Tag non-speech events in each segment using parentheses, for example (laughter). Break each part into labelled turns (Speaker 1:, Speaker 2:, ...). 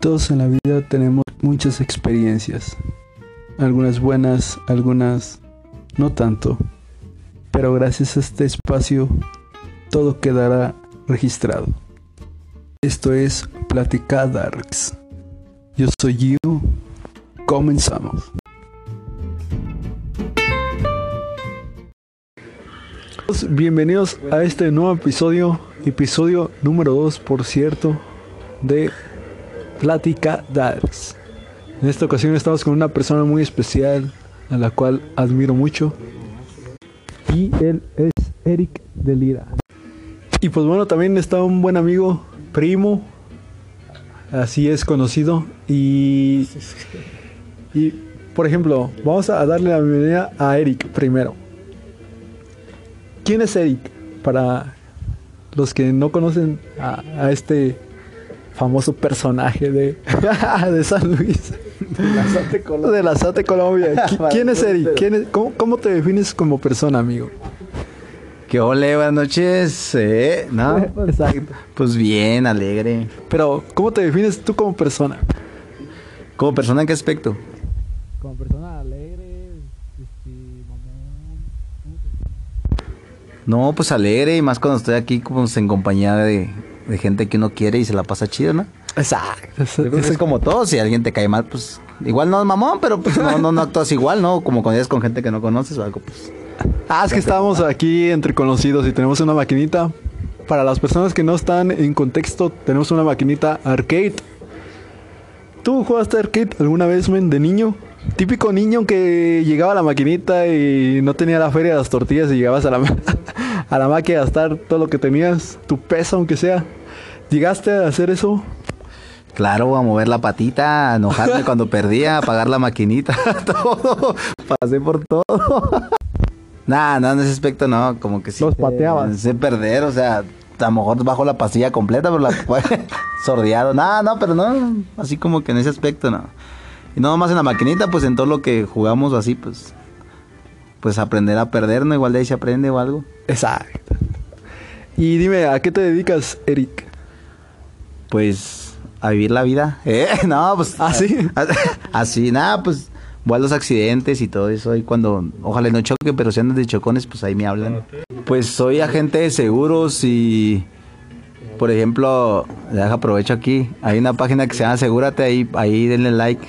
Speaker 1: Todos en la vida tenemos muchas experiencias, algunas buenas, algunas no tanto, pero gracias a este espacio todo quedará registrado. Esto es Plática Darks. Yo soy Gio. Comenzamos. Bienvenidos a este nuevo episodio, episodio número 2, por cierto, de Plática Darks. En esta ocasión estamos con una persona muy especial, a la cual admiro mucho. Y él es Eric Delira. Y pues bueno, también está un buen amigo, primo, así es conocido. Y, y por ejemplo, vamos a darle la bienvenida a Eric primero. ¿Quién es Eric? Para los que no conocen a, a este famoso personaje de, (laughs) de San Luis. De la Sate Colombia. (laughs) ¿Quién es Eric? ¿Quién es, cómo, cómo, te defines como persona, amigo?
Speaker 2: ¿Qué ole? Buenas noches. ¿Eh? ¿No? (laughs)
Speaker 1: Exacto.
Speaker 2: Pues bien, alegre.
Speaker 1: Pero, ¿cómo te defines tú como persona?
Speaker 2: ¿Como persona en qué aspecto?
Speaker 1: Como persona alegre, este,
Speaker 2: No, pues alegre y más cuando estoy aquí como en compañía de, de gente que uno quiere y se la pasa chido, ¿no?
Speaker 1: Exacto.
Speaker 2: Yo creo que es como todo, si alguien te cae mal, pues igual no es mamón, pero pues no, no, no actúas igual, ¿no? Como cuando eres con gente que no conoces o algo, pues.
Speaker 1: Ah, es que estábamos aquí entre conocidos y tenemos una maquinita. Para las personas que no están en contexto, tenemos una maquinita arcade. ¿Tú jugaste arcade alguna vez, men, de niño? Típico niño que llegaba a la maquinita y no tenía la feria de las tortillas y llegabas a la, (laughs) a la máquina a gastar todo lo que tenías, tu peso aunque sea. ¿Llegaste a hacer eso?
Speaker 2: Claro, a mover la patita, a enojarme cuando perdía, a apagar la maquinita, (laughs) todo. Pasé por todo. Nah, no, en ese aspecto no, como que sí.
Speaker 1: Los pateabas.
Speaker 2: Sé perder, o sea, a lo mejor bajo la pastilla completa, pero la (laughs) sordeado. Nah, no, pero no, así como que en ese aspecto no. Y no más en la maquinita, pues en todo lo que jugamos así, pues, pues aprender a perder, ¿no? Igual de ahí se aprende o algo.
Speaker 1: Exacto. Y dime, ¿a qué te dedicas, Eric?
Speaker 2: Pues a vivir la vida. (laughs) ¿Eh? No, pues.
Speaker 1: ¿Así?
Speaker 2: Así, nada, pues voy a los accidentes y todo eso. Y cuando, ojalá no choque, pero si andan de chocones, pues ahí me hablan. Pues soy agente de seguros y, por ejemplo, deja aprovecho aquí. Hay una página que se llama Asegúrate, ahí, ahí denle like.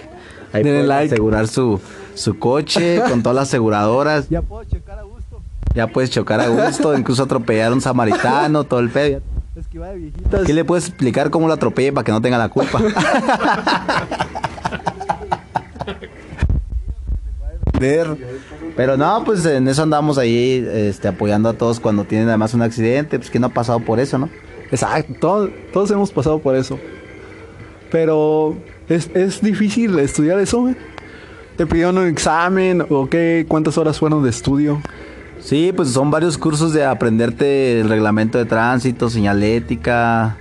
Speaker 2: Ahí
Speaker 1: denle
Speaker 2: pueden
Speaker 1: like.
Speaker 2: asegurar su, su coche (laughs) con todas las aseguradoras.
Speaker 1: Ya puedo checar a gusto.
Speaker 2: Ya puedes chocar a gusto, incluso atropellar a un samaritano, todo el pedo.
Speaker 1: Esquivar de viejitas.
Speaker 2: ¿Qué le puedes explicar cómo lo atropelle para que no tenga la culpa? (laughs) Pero no, pues en eso andamos ahí este, apoyando a todos cuando tienen además un accidente, pues que no ha pasado por eso, ¿no?
Speaker 1: Exacto, todos, todos hemos pasado por eso. Pero es, es difícil estudiar eso, güey. ¿Te pidieron un examen o qué? ¿Cuántas horas fueron de estudio?
Speaker 2: Sí, pues son varios cursos de aprenderte el reglamento de tránsito, señalética,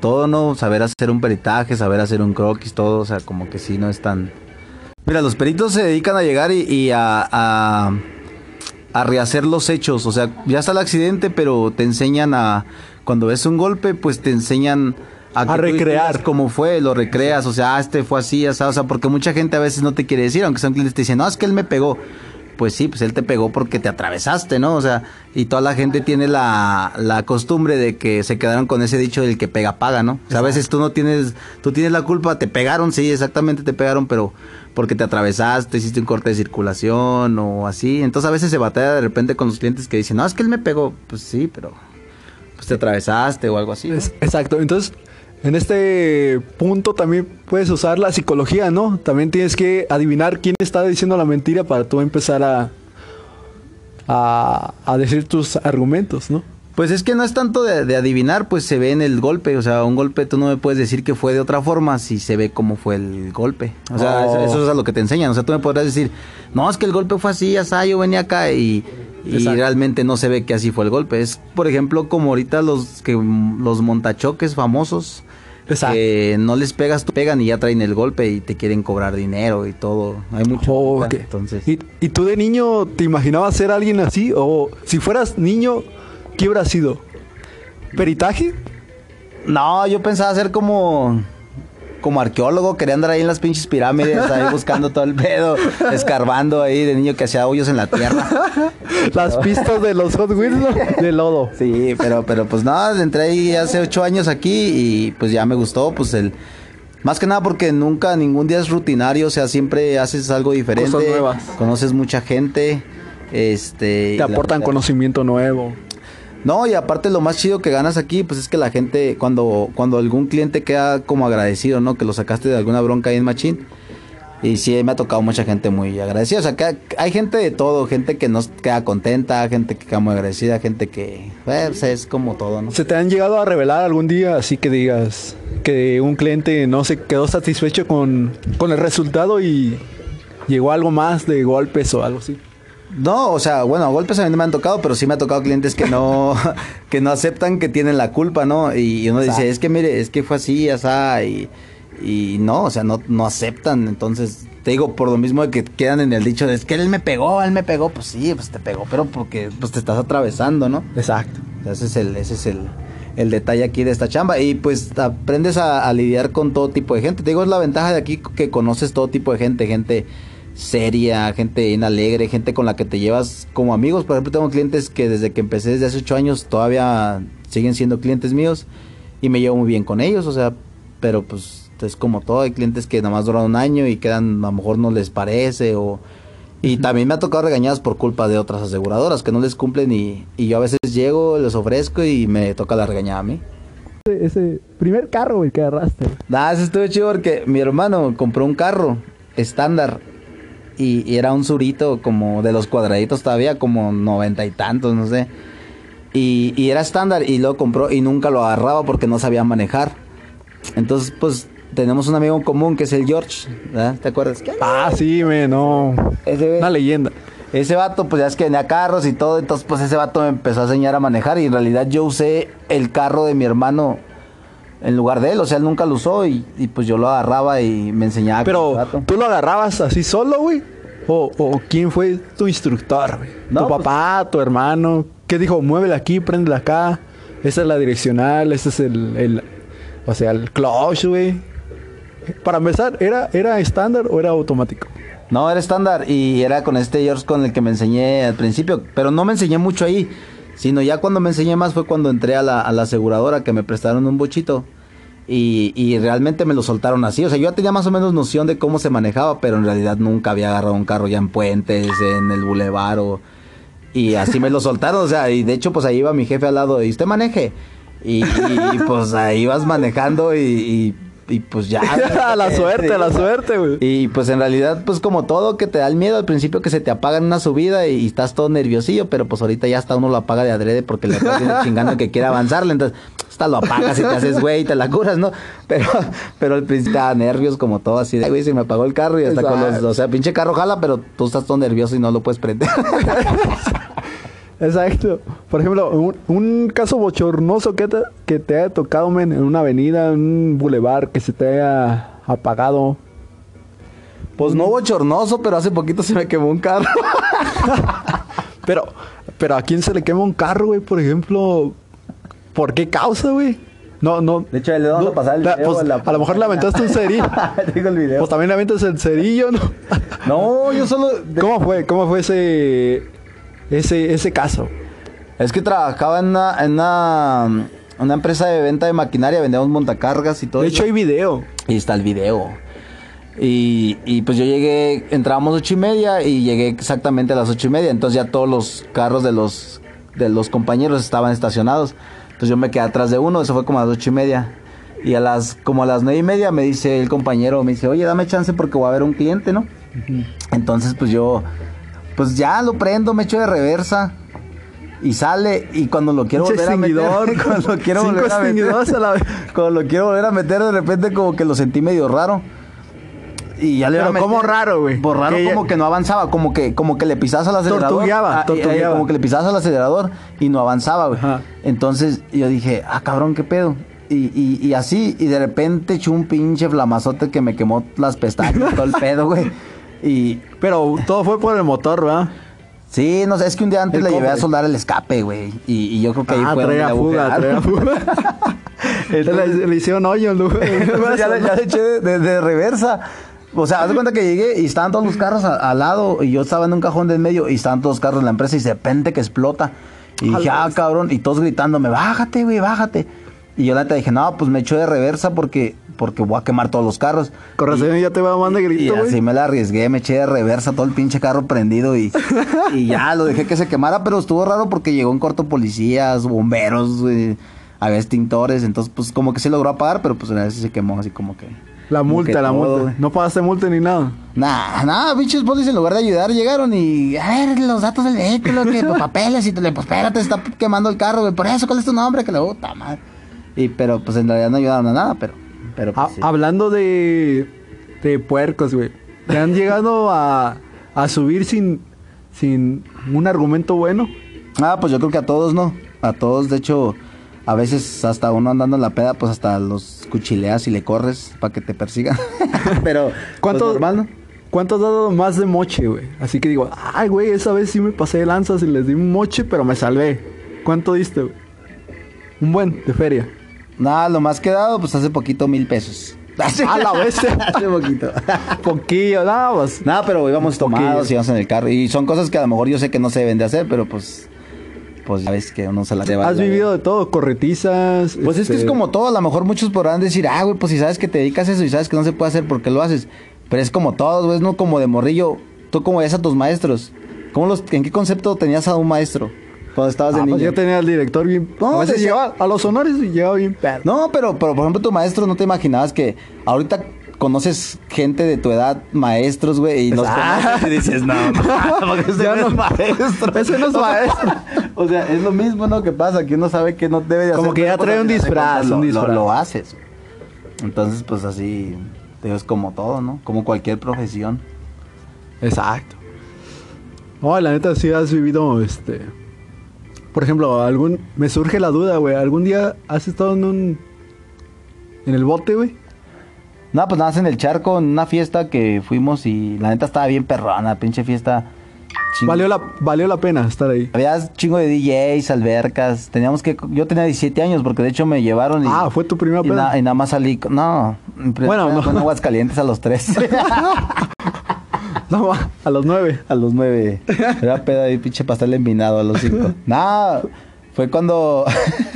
Speaker 2: todo, ¿no? Saber hacer un peritaje, saber hacer un croquis, todo, o sea, como que sí, no es tan... Mira, los peritos se dedican a llegar y, y a, a, a rehacer los hechos, o sea, ya está el accidente, pero te enseñan a... Cuando ves un golpe, pues te enseñan...
Speaker 1: A
Speaker 2: tú
Speaker 1: recrear.
Speaker 2: cómo fue, lo recreas, o sea, ah, este fue así, así, o sea, porque mucha gente a veces no te quiere decir, aunque son clientes te dicen, no, es que él me pegó. Pues sí, pues él te pegó porque te atravesaste, ¿no? O sea, y toda la gente tiene la, la costumbre de que se quedaron con ese dicho del que pega paga, ¿no? O sea, a veces tú no tienes, tú tienes la culpa, te pegaron, sí, exactamente te pegaron, pero porque te atravesaste, hiciste un corte de circulación o así. Entonces a veces se batalla de repente con los clientes que dicen, no, es que él me pegó. Pues sí, pero pues te atravesaste o algo así.
Speaker 1: exacto, entonces en este punto también puedes usar la psicología, ¿no? También tienes que adivinar quién está diciendo la mentira para tú empezar a, a, a decir tus argumentos, ¿no?
Speaker 2: Pues es que no es tanto de, de adivinar, pues se ve en el golpe. O sea, un golpe tú no me puedes decir que fue de otra forma si se ve cómo fue el golpe. O sea,
Speaker 1: Oh.
Speaker 2: eso, eso es a lo que te enseñan. O sea, tú me podrás decir, no, es que el golpe fue así, así, yo venía acá y, y realmente no se ve que así fue el golpe. Es, por ejemplo, como ahorita los que los montachoques famosos.
Speaker 1: Exacto.
Speaker 2: Que no les pegas, tú pegan y ya traen el golpe y te quieren cobrar dinero y todo. Hay mucho.
Speaker 1: Oh, ok.
Speaker 2: Entonces.
Speaker 1: ¿Y, ¿Y tú de niño te imaginabas ser alguien así? O si fueras niño, ¿qué hubiera sido? ¿Peritaje?
Speaker 2: No, yo pensaba ser como como arqueólogo, quería andar ahí en las pinches pirámides, ahí (laughs) buscando todo el pedo, escarbando ahí de niño que hacía hoyos en la tierra. (laughs)
Speaker 1: Las pistas de los Hot Wheels de lodo.
Speaker 2: Sí, pero, pero pues nada, entré ahí hace ocho años aquí y pues ya me gustó, pues el... Más que nada porque nunca, ningún día es rutinario, o sea, siempre haces algo diferente.
Speaker 1: Cosas nuevas.
Speaker 2: Conoces mucha gente, este...
Speaker 1: Te aportan conocimiento nuevo.
Speaker 2: No, y aparte lo más chido que ganas aquí, pues es que la gente, cuando, cuando algún cliente queda como agradecido, ¿no? Que lo sacaste de alguna bronca ahí en Machín. Y sí, me ha tocado mucha gente muy agradecida. O sea, que hay gente de todo, gente que no queda contenta, gente que queda muy agradecida, gente que, pues, es como todo, ¿no?
Speaker 1: ¿Se te han llegado a revelar algún día así que digas que un cliente no se quedó satisfecho con, con el resultado y llegó algo más de golpes o algo así?
Speaker 2: No, o sea, bueno, golpes a mí no me han tocado, pero sí me ha tocado clientes que no, (laughs) que no aceptan que tienen la culpa, ¿no? Y uno dice, es que mire, es que fue así, asá, y, y no, o sea, no, no aceptan. Entonces, te digo, por lo mismo de que quedan en el dicho de, es que él me pegó, él me pegó, pues sí, pues te pegó, pero porque pues te estás atravesando, ¿no?
Speaker 1: Exacto.
Speaker 2: O sea, ese es el, ese es el, el detalle aquí de esta chamba. Y pues aprendes a, a lidiar con todo tipo de gente. Te digo, es la ventaja de aquí que conoces todo tipo de gente, gente seria, gente bien alegre, gente con la que te llevas como amigos. Por ejemplo, tengo clientes que desde que empecé desde hace ocho años todavía siguen siendo clientes míos y me llevo muy bien con ellos, o sea, pero pues es como todo, hay clientes que nada más duran un año y quedan, a lo mejor no les parece o... Y también me ha tocado regañadas por culpa de otras aseguradoras que no les cumplen y, y yo a veces llego, les ofrezco y me toca la regañada a mí.
Speaker 1: Ese, ese primer carro, güey, que agarraste.
Speaker 2: Nada, eso estuvo chido porque mi hermano compró un carro estándar y, y era un surito como de los cuadraditos todavía, como noventa y tantos, no sé. Y, y era estándar y lo compró y nunca lo agarraba porque no sabía manejar. Entonces, pues tenemos un amigo en común que es el George, ¿verdad? ¿Te acuerdas?
Speaker 1: Ah, sí, me, no.
Speaker 2: Ese,
Speaker 1: Una leyenda.
Speaker 2: ese vato, pues ya es que tenía carros y todo, entonces pues ese vato me empezó a enseñar a manejar y en realidad yo usé el carro de mi hermano en lugar de él, o sea, él nunca lo usó y, y, pues yo lo agarraba y me enseñaba.
Speaker 1: Pero. ¿tú lo agarrabas así solo, güey? ¿O, o quién fue tu instructor, güey?
Speaker 2: No,
Speaker 1: ¿Tu
Speaker 2: pues-
Speaker 1: papá, tu hermano? ¿Qué dijo? Muévele aquí, préndele acá. Esa es la direccional, ese es el, el o sea, el clutch, güey. Para empezar, ¿era, ¿era estándar o era automático?
Speaker 2: No, era estándar y era con este George con el que me enseñé al principio, pero no me enseñé mucho ahí, sino ya cuando me enseñé más fue cuando entré a la, aseguradora que me prestaron un bochito y, y realmente me lo soltaron así, o sea, yo ya tenía más o menos noción de cómo se manejaba, pero en realidad nunca había agarrado un carro ya en puentes, en el bulevar o... Y así me lo soltaron, o sea, y de hecho pues ahí iba mi jefe al lado y usted maneje. Y, pues ahí vas manejando y, y, pues ya. (laughs)
Speaker 1: la suerte, la suerte, güey.
Speaker 2: Y pues en realidad, pues como todo que te da el miedo al principio que se te apaga en una subida y, estás todo nerviosillo, pero pues ahorita ya hasta uno lo apaga de adrede porque le viendo chingando que quiere avanzarle, entonces hasta lo apagas y te haces güey y te la curas, ¿no? Pero, pero al principio da nervios como todo así de güey, se me apagó el carro y hasta con los,
Speaker 1: Exacto.
Speaker 2: o sea, pinche carro jala, pero tú estás todo nervioso y no lo puedes prender. (laughs)
Speaker 1: Exacto. Por ejemplo, un, un caso bochornoso que te, que te haya tocado, men, en una avenida, en un bulevar, que se te haya apagado.
Speaker 2: Pues no bochornoso, pero hace poquito se me quemó un carro. (laughs)
Speaker 1: Pero, pero ¿a quién se le quema un carro, güey? Por ejemplo, ¿por qué causa, güey? No, no.
Speaker 2: De hecho, le vamos
Speaker 1: no,
Speaker 2: a pasar el
Speaker 1: la-
Speaker 2: video.
Speaker 1: pues,
Speaker 2: la
Speaker 1: a lo mejor le aventaste un cerillo. (laughs)
Speaker 2: Tengo el video.
Speaker 1: pues también le aventas el cerillo, ¿no?
Speaker 2: no, yo solo...
Speaker 1: ¿Cómo fue? ¿Cómo fue ese, ese, ese caso?
Speaker 2: Es que trabajaba en una, en una, una empresa de venta de maquinaria, vendíamos montacargas y todo.
Speaker 1: De
Speaker 2: eso.
Speaker 1: hecho, hay video.
Speaker 2: Y está el video. Y, y pues yo llegué, entrábamos ocho y media y llegué exactamente a las ocho y media. Entonces ya todos los carros de los, de los compañeros estaban estacionados. Entonces yo me quedé atrás de uno, eso fue como a las ocho y media. Y a las, como a las nueve y media me dice el compañero, me dice, oye, dame chance porque voy a ver un cliente, ¿no? Entonces pues yo, pues ya lo prendo, me echo de reversa. Y sale, y cuando lo quiero volver a meter, (laughs) cuando lo quiero volver a meter,
Speaker 1: a la (laughs)
Speaker 2: cuando lo quiero volver a meter, de repente como que lo sentí medio raro. Y ya le
Speaker 1: Pero
Speaker 2: a
Speaker 1: ¿cómo
Speaker 2: meter.
Speaker 1: raro, güey?
Speaker 2: Por raro
Speaker 1: Que ya-
Speaker 2: como que no avanzaba, como que como que le pisabas al acelerador.
Speaker 1: Tortugueaba,
Speaker 2: Ah, y-
Speaker 1: tortugueaba.
Speaker 2: eh, como que le pisabas al acelerador y no avanzaba, güey. Entonces yo dije, ah, cabrón, qué pedo. Y, y, y así, y de repente echó un pinche flamazote que me quemó las pestañas, todo el pedo, güey. (laughs) Y
Speaker 1: Pero todo fue por el motor, ¿verdad?
Speaker 2: sí, no sé, es que un día antes
Speaker 1: El
Speaker 2: le llevé a soldar el escape, güey. Y, y yo creo que ahí
Speaker 1: ah,
Speaker 2: fue donde le
Speaker 1: fuga, traía fuga. (laughs) le, le hicieron hoyo, ¿no? (laughs)
Speaker 2: ya, le, ya le eché de, de- de reversa. O sea, haz de cuenta que llegué y estaban todos los carros a- al lado y yo estaba en un cajón del medio y estaban todos los carros de la empresa y de repente que explota. Y dije, ah, cabrón, y todos gritándome, bájate, güey, bájate. Y yo la neta dije, no, pues me echo de reversa porque, porque voy a quemar todos los carros.
Speaker 1: Con razón ya te va mandando
Speaker 2: Y
Speaker 1: grito,
Speaker 2: así
Speaker 1: güey.
Speaker 2: me la arriesgué, me eché de reversa todo el pinche carro prendido y, y ya lo dejé que se quemara, pero estuvo raro porque llegó en corto policías, bomberos, había extintores, entonces pues como que sí logró apagar, pero pues a veces se quemó así como que...
Speaker 1: La multa, la
Speaker 2: todo,
Speaker 1: multa.
Speaker 2: güey.
Speaker 1: No pagaste multa ni nada.
Speaker 2: Nah, nah, pinches polis en lugar de ayudar llegaron y, a ver, los datos del vehículo, que los (laughs) papeles y te le, pues espérate, está quemando el carro, güey, por eso, ¿cuál es tu nombre? Que le puta madre. Y, pero pues en realidad no ayudaron a nada, pero, pero pues,
Speaker 1: Ha-
Speaker 2: sí.
Speaker 1: Hablando de, de puercos, güey. ¿Te han llegado a, a subir sin, sin un argumento bueno?
Speaker 2: Ah, pues yo creo que a todos, ¿no? A todos, de hecho, a veces hasta uno andando en la peda, pues hasta los cuchileas y le corres para que te persigan. (laughs) Pero,
Speaker 1: ¿Cuánto,
Speaker 2: pues, normal, ¿no?
Speaker 1: ¿Cuánto has dado más de moche, güey? Así que digo, ay, güey, esa vez sí me pasé de lanzas y les di un moche, pero me salvé. ¿Cuánto diste, güey? Un buen, de feria.
Speaker 2: Nada, lo más que he dado, pues hace poquito mil pesos. (laughs)
Speaker 1: A la bestia.
Speaker 2: hace poquito. (laughs)
Speaker 1: Poquillo, nada más.
Speaker 2: Nada, pero íbamos tomados, íbamos en el carro. Y son cosas que a lo mejor yo sé que no se deben de hacer, pero pues. Pues ya ves que uno se las lleva.
Speaker 1: Has vivido de todo, corretizas.
Speaker 2: Pues es que es
Speaker 1: este,
Speaker 2: como todo, a lo mejor muchos podrán decir, ah, güey, pues si sabes que te dedicas a eso y sabes que no se puede hacer, ¿por qué lo haces? Pero es como todo, güey, no como de morrillo. Tú como ves a tus maestros. ¿Cómo los, ¿En qué concepto tenías a un maestro cuando estabas de
Speaker 1: Ah, pues
Speaker 2: niño?
Speaker 1: ya tenía al director bien.
Speaker 2: No,
Speaker 1: a veces llegaba a los honores y llegaba bien perro.
Speaker 2: No, pero, pero por ejemplo tu maestro, ¿no te imaginabas que ahorita conoces gente de tu edad, maestros, güey, y los
Speaker 1: Ah.
Speaker 2: conoces y dices, no, (laughs) no, porque ese
Speaker 1: Ya
Speaker 2: no es maestro.
Speaker 1: ese no es (laughs) maestro.
Speaker 2: o sea, es lo mismo, ¿no? Que pasa, que uno sabe que no debe de hacer.
Speaker 1: Como que ya trae un disfraz, un
Speaker 2: lo-
Speaker 1: disfraz.
Speaker 2: Lo, lo haces. Entonces, pues así, es como todo, ¿no? Como cualquier profesión.
Speaker 1: Exacto. No, la neta sí has vivido, este... Por ejemplo, algún... Me surge la duda, güey. ¿Algún día has estado en un... En el bote, güey?
Speaker 2: No, pues nada, más en el charco, en una fiesta que fuimos y la neta estaba bien perrona, pinche fiesta.
Speaker 1: Valió la, valió la pena estar ahí.
Speaker 2: Había chingo de DJs, albercas. Teníamos que. Yo tenía 17 años porque de hecho me llevaron y.
Speaker 1: Ah, fue tu primera
Speaker 2: y,
Speaker 1: peda.
Speaker 2: na- y nada más salí. con- No,
Speaker 1: Bueno, no.
Speaker 2: fue en Aguascalientes a los 3. (laughs) (laughs) (laughs)
Speaker 1: No, a los nueve.
Speaker 2: a los 9. Era peda y pinche pastel envinado a los 5. (laughs) Nada, fue cuando.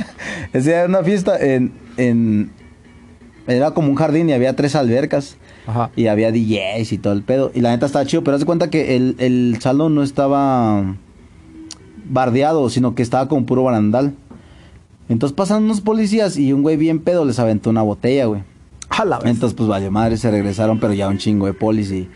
Speaker 2: (laughs) Ese era una fiesta en, en. Era como un jardín y había tres albercas.
Speaker 1: Ajá.
Speaker 2: Y había DJs y todo el pedo. Y la neta estaba chido, pero haz de cuenta que el, el salón no estaba bardeado, sino que estaba con puro barandal. Entonces pasan unos policías y un güey bien pedo les aventó una botella, güey.
Speaker 1: A la vez.
Speaker 2: Entonces, pues vale, madre, se regresaron, pero ya un chingo de polis. Y,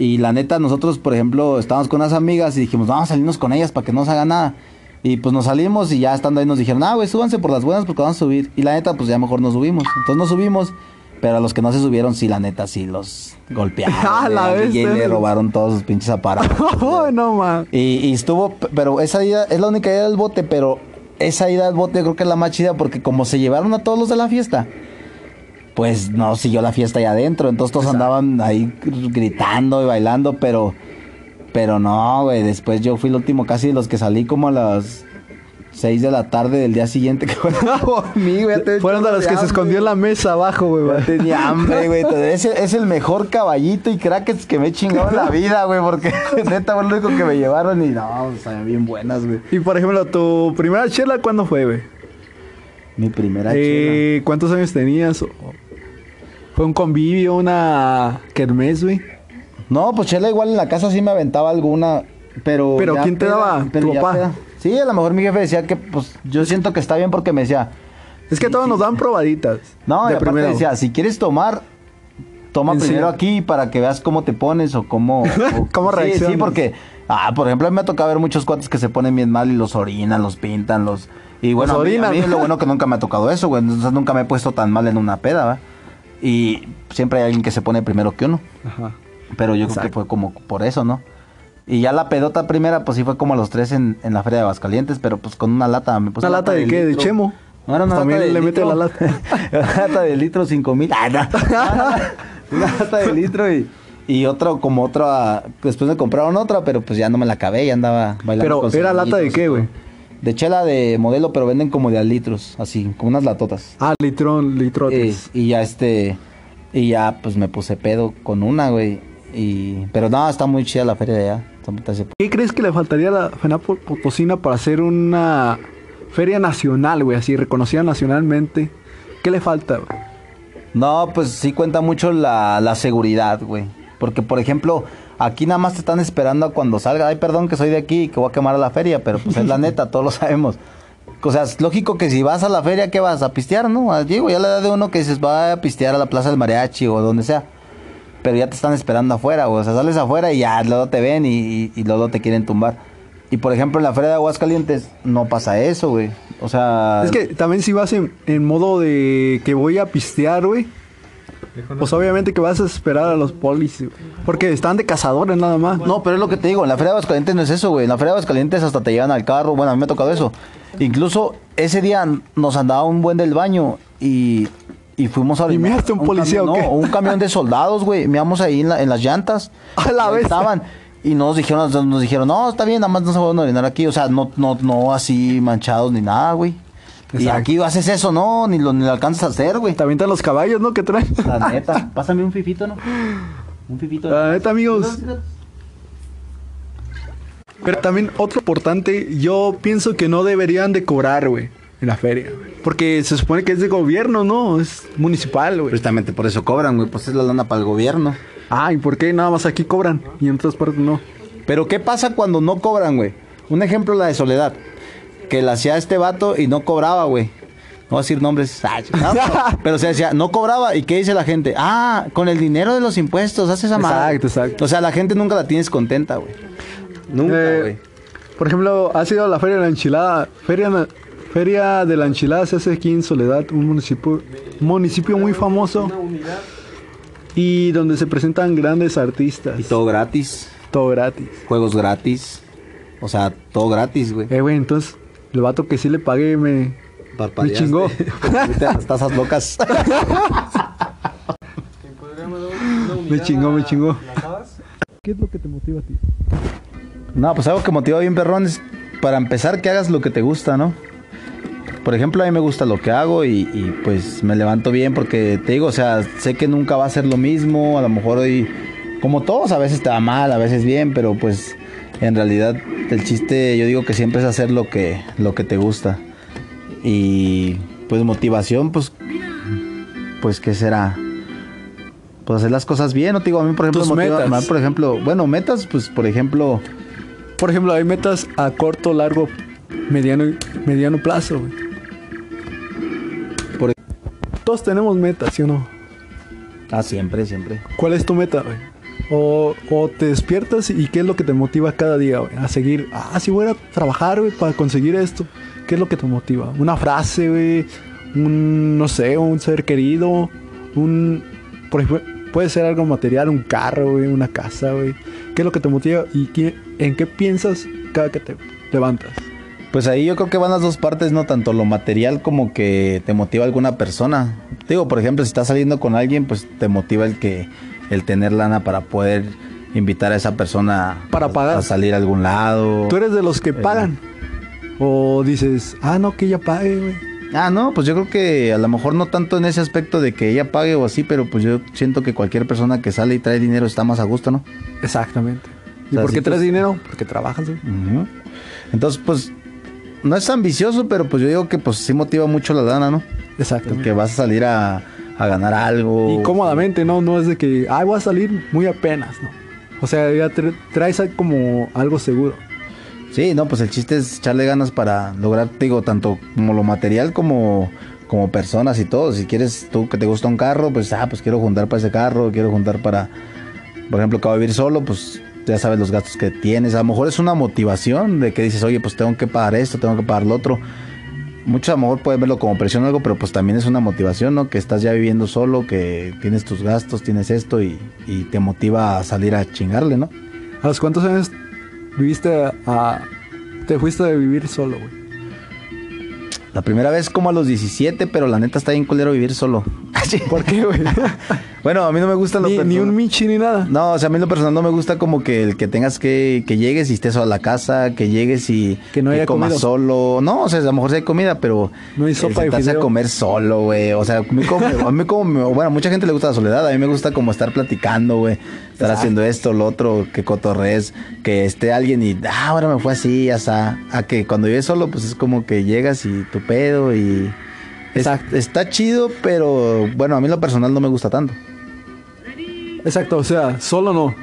Speaker 2: y la neta, nosotros, por ejemplo, estábamos con unas amigas y dijimos, vamos a salirnos con ellas para que no se haga nada. Y pues nos salimos y ya estando ahí nos dijeron, ah, güey, súbanse por las buenas porque van a subir. Y la neta, pues ya mejor nos subimos. Entonces nos subimos, pero a los que no se subieron, sí, la neta, sí los golpearon. (laughs)
Speaker 1: Ah, la
Speaker 2: DJ
Speaker 1: bestia.
Speaker 2: le robaron todos sus pinches aparatos. (laughs)
Speaker 1: Oh, no, man.
Speaker 2: Y, y estuvo, pero esa ida es la única ida del bote, pero esa ida al bote yo creo que es la más chida porque como se llevaron a todos los de la fiesta, pues no siguió la fiesta ahí adentro, entonces todos andaban ahí gr- gritando y bailando, pero, pero no, güey, después yo fui el último casi de los que salí como a las 6 de la tarde del día siguiente (laughs) que fueron a güey,
Speaker 1: Fueron de los que se escondió en la mesa abajo, güey.
Speaker 2: tenía hambre, (laughs) güey. Es, el- es el mejor caballito y crackets que me he chingado en la (laughs) vida, güey. Porque neta fue lo único que me llevaron y no, sabían bien buenas, güey.
Speaker 1: Y por ejemplo, tu primera chela, ¿cuándo fue, güey?
Speaker 2: Mi primera
Speaker 1: Eh, ¿Cuántos años tenías? ¿Fue un convivio, una kermés, güey?
Speaker 2: No, pues chela igual en la casa sí me aventaba alguna. Pero.
Speaker 1: ¿Pero quién te
Speaker 2: peda-
Speaker 1: daba?
Speaker 2: pero
Speaker 1: ¿Tu papá?
Speaker 2: peda. Sí, a lo mejor mi jefe decía que, pues, yo siento que está bien porque me decía.
Speaker 1: Es que todos nos dan probaditas.
Speaker 2: No,
Speaker 1: de
Speaker 2: y aparte decía, si quieres tomar, toma
Speaker 1: ¿En
Speaker 2: primero
Speaker 1: serio?
Speaker 2: aquí para que veas cómo te pones o cómo... o- (laughs)
Speaker 1: ¿Cómo reaccionas?
Speaker 2: Sí, porque, ah, por ejemplo, a mí me ha tocado ver muchos cuates que se ponen bien mal y los orinan, los pintan, los... Y bueno,
Speaker 1: Los
Speaker 2: a mí, a
Speaker 1: orinan.
Speaker 2: mí lo bueno que nunca me ha tocado eso, güey. Entonces nunca me he puesto tan mal en una peda, ¿va? Y siempre hay alguien que se pone primero que uno.
Speaker 1: Ajá.
Speaker 2: Pero yo creo que
Speaker 1: Exacto.
Speaker 2: fue como por eso, ¿no? Y ya la pedota primera, pues sí fue como a los tres en, en la feria de Aguascalientes, pero pues con una lata. Me puse
Speaker 1: ¿Una lata de qué? ¿De. Chemo?
Speaker 2: No, era una
Speaker 1: También
Speaker 2: lata de
Speaker 1: le mete la lata. (laughs)
Speaker 2: una lata de litro, cinco mil. Ah, no. (laughs) una lata de litro y, y otro, como otra. Después me compraron otra, pero pues ya no me la acabé, ya andaba bailando.
Speaker 1: Pero,
Speaker 2: con
Speaker 1: ¿era lata de qué, güey?
Speaker 2: De chela de modelo, pero venden como de a litros, así, como unas latotas.
Speaker 1: Ah, litrón,
Speaker 2: Eh,
Speaker 1: litrotes.
Speaker 2: y ya este, y ya pues me puse pedo con una, güey. Y, pero no, está muy chida la feria de allá.
Speaker 1: ¿Qué crees que le faltaría a la FENAP Potosina para hacer una feria nacional, güey? Así, reconocida nacionalmente. ¿Qué le falta, güey?
Speaker 2: No, pues sí cuenta mucho la, la seguridad, güey. Porque, por ejemplo, aquí nada más te están esperando a cuando salga. Ay, perdón que soy de aquí y que voy a quemar a la feria, pero pues es la (laughs) neta, todos lo sabemos. O sea, es lógico que si vas a la feria, ¿qué vas? A pistear, ¿no? A- Digo, ya la edad de uno que dices, va a pistear a la Plaza del Mariachi o donde sea. Pero ya te están esperando afuera, güey. O sea, sales afuera y ya luego te ven y, y, y luego te quieren tumbar. Y por ejemplo, en la feria de Aguascalientes no pasa eso, güey. O sea...
Speaker 1: Es que también si vas en, en modo de que voy a pistear, güey. Pues obviamente que vas a esperar a los polis, güey. Porque están de cazadores nada más.
Speaker 2: No, pero es lo que te digo, en la Feria de Aguascalientes no es eso, güey. En la Feria de Aguascalientes hasta te llevan al carro. Bueno, a mí me ha tocado eso. Incluso ese día nos andaba un buen del baño y, y fuimos a
Speaker 1: ¿Y miraste un policía
Speaker 2: camión-
Speaker 1: o qué?
Speaker 2: No, un camión de soldados, güey. Miramos ahí en, la- en las llantas. (laughs)
Speaker 1: A la vez.
Speaker 2: Estaban. Y nos dijeron, nos dijeron, no, está bien, nada más no se van a orinar aquí. O sea, no, no, no así manchados ni nada, güey. Y
Speaker 1: Exacto.
Speaker 2: aquí haces eso, no, ni lo, ni lo alcanzas a hacer, güey.
Speaker 1: Te avientan los caballos, ¿no? Que traen.
Speaker 2: La (laughs) neta. Pásame un fifito, ¿no? Un fifito.
Speaker 1: La neta, amigos. Pero también otro importante, yo pienso que no deberían de cobrar, güey, en la feria. Porque se supone que es de gobierno, ¿no? Es municipal, güey.
Speaker 2: Precisamente por eso cobran, güey. Pues es la lana para el gobierno.
Speaker 1: Ah, ¿y por qué nada más aquí cobran y en otras partes no?
Speaker 2: Pero ¿qué pasa cuando no cobran, güey? Un ejemplo, la de Soledad. Que la hacía este vato y no cobraba, güey. No voy a decir nombres. Ay, no, (laughs) pero se decía, no cobraba. ¿Y qué dice la gente? Ah, con el dinero de los impuestos, haces esa madre.
Speaker 1: Exacto, exacto.
Speaker 2: O sea, la gente nunca la tienes contenta, güey. Nunca,
Speaker 1: Eh,
Speaker 2: güey.
Speaker 1: Por ejemplo, ha sido la Feria de la Enchilada. Feria, Feria de la Enchilada se hace aquí en Soledad, un municipio, municipio muy famoso. Y donde se presentan grandes artistas.
Speaker 2: Y todo gratis.
Speaker 1: Todo gratis.
Speaker 2: Juegos gratis. O sea, todo gratis, güey.
Speaker 1: Eh, güey, entonces, el vato que sí le pagué me, me chingó. (laughs)
Speaker 2: Las tazas locas.
Speaker 1: me chingó, me chingó. ¿Qué es lo que te motiva a ti?
Speaker 2: No, pues algo que motiva bien perrón es para empezar que hagas lo que te gusta, ¿no? Por ejemplo, a mí me gusta lo que hago y, y, pues me levanto bien porque te digo, o sea, sé que nunca va a ser lo mismo, a lo mejor hoy, como todos, a veces te va mal, a veces bien, pero pues en realidad el chiste yo digo que siempre es hacer lo que, lo que te gusta. Y pues motivación, pues, pues ¿qué será? Pues hacer las cosas bien, ¿no? Te digo, a mí por ejemplo,
Speaker 1: Tus
Speaker 2: motiva-
Speaker 1: metas.
Speaker 2: por ejemplo, bueno, metas, pues por ejemplo...
Speaker 1: Por ejemplo, hay metas a corto, largo, mediano, mediano plazo.
Speaker 2: Por-
Speaker 1: Todos tenemos metas, ¿sí o no?
Speaker 2: Ah, siempre, siempre.
Speaker 1: ¿Cuál es tu meta, güey? O, te despiertas y qué es lo que te motiva cada día? A seguir, ah, sí voy a trabajar, para conseguir esto. ¿Qué es lo que te motiva? Una frase, güey, un, no sé, un ser querido, un, por ejemplo, puede ser algo material, un carro, una casa. ¿Qué es lo que te motiva y qué- en qué piensas cada que te levantas?
Speaker 2: Pues ahí yo creo que van las dos partes, no tanto lo material como que te motiva alguna persona. Digo, por ejemplo, si estás saliendo con alguien, pues te motiva el que el tener lana para poder invitar a esa persona
Speaker 1: Para
Speaker 2: a-
Speaker 1: pagar.
Speaker 2: a salir a algún lado.
Speaker 1: ¿Tú eres de los que pagan? O dices, ah, no, que ella pague, güey.
Speaker 2: Ah, no, pues yo creo que a lo mejor no tanto en ese aspecto de que ella pague o así, pero pues yo siento que cualquier persona que sale y trae dinero está más a gusto, ¿no?
Speaker 1: Exactamente. ¿Y
Speaker 2: O sea,
Speaker 1: por qué
Speaker 2: tú-
Speaker 1: traes dinero? Porque trabajas, güey.
Speaker 2: Ujú. Entonces, pues no es ambicioso, pero pues yo digo que pues sí motiva mucho la lana, ¿no?
Speaker 1: Exactamente.
Speaker 2: Que vas a salir a, a ganar algo.
Speaker 1: Y cómodamente, ¿no? No es de que, ay, voy a salir muy apenas, ¿no? O sea, ya tra- traes como algo seguro.
Speaker 2: Sí, no, pues el chiste es echarle ganas para lograr, digo, tanto como lo material como, como personas y todo. Si quieres, tú que te gusta un carro, pues, ah, pues quiero juntar para ese carro, quiero juntar para, por ejemplo, que voy a vivir solo, pues ya sabes los gastos que tienes. A lo mejor es una motivación de que dices, oye, pues tengo que pagar esto, tengo que pagar lo otro. Muchos a lo mejor pueden verlo como presión o algo, pero pues también es una motivación, ¿no? Que estás ya viviendo solo, que tienes tus gastos, tienes esto y, te motiva a salir a chingarle, ¿no?
Speaker 1: ¿A los cuántos años viviste a... a- te fuiste de vivir solo, güey?
Speaker 2: La primera vez como a los 17, pero la neta está bien culero vivir solo.
Speaker 1: ¿Por qué, güey? (laughs)
Speaker 2: bueno, a mí no me gusta lo
Speaker 1: ni, ni un michi ni nada.
Speaker 2: No, o sea, a mí lo personal no me gusta como que el que tengas que, que llegues y estés solo a la casa, que llegues y
Speaker 1: Que no haya
Speaker 2: comas
Speaker 1: comido.
Speaker 2: solo. No, o sea, a lo mejor sí hay comida, pero
Speaker 1: No hay
Speaker 2: el
Speaker 1: sopa de
Speaker 2: sentarse a comer solo, güey. O sea, a mí como, a mí como, bueno, a mucha gente le gusta la soledad, a mí me gusta como estar platicando, güey. Estar
Speaker 1: Exacto.
Speaker 2: haciendo esto, lo otro, que cotorres, que esté alguien y, ah, ahora me fue así, hasta a que cuando vives solo, pues es como que llegas y tu pedo y... es- está chido, pero bueno, a mí lo personal no me gusta tanto.
Speaker 1: Exacto, o sea, solo no.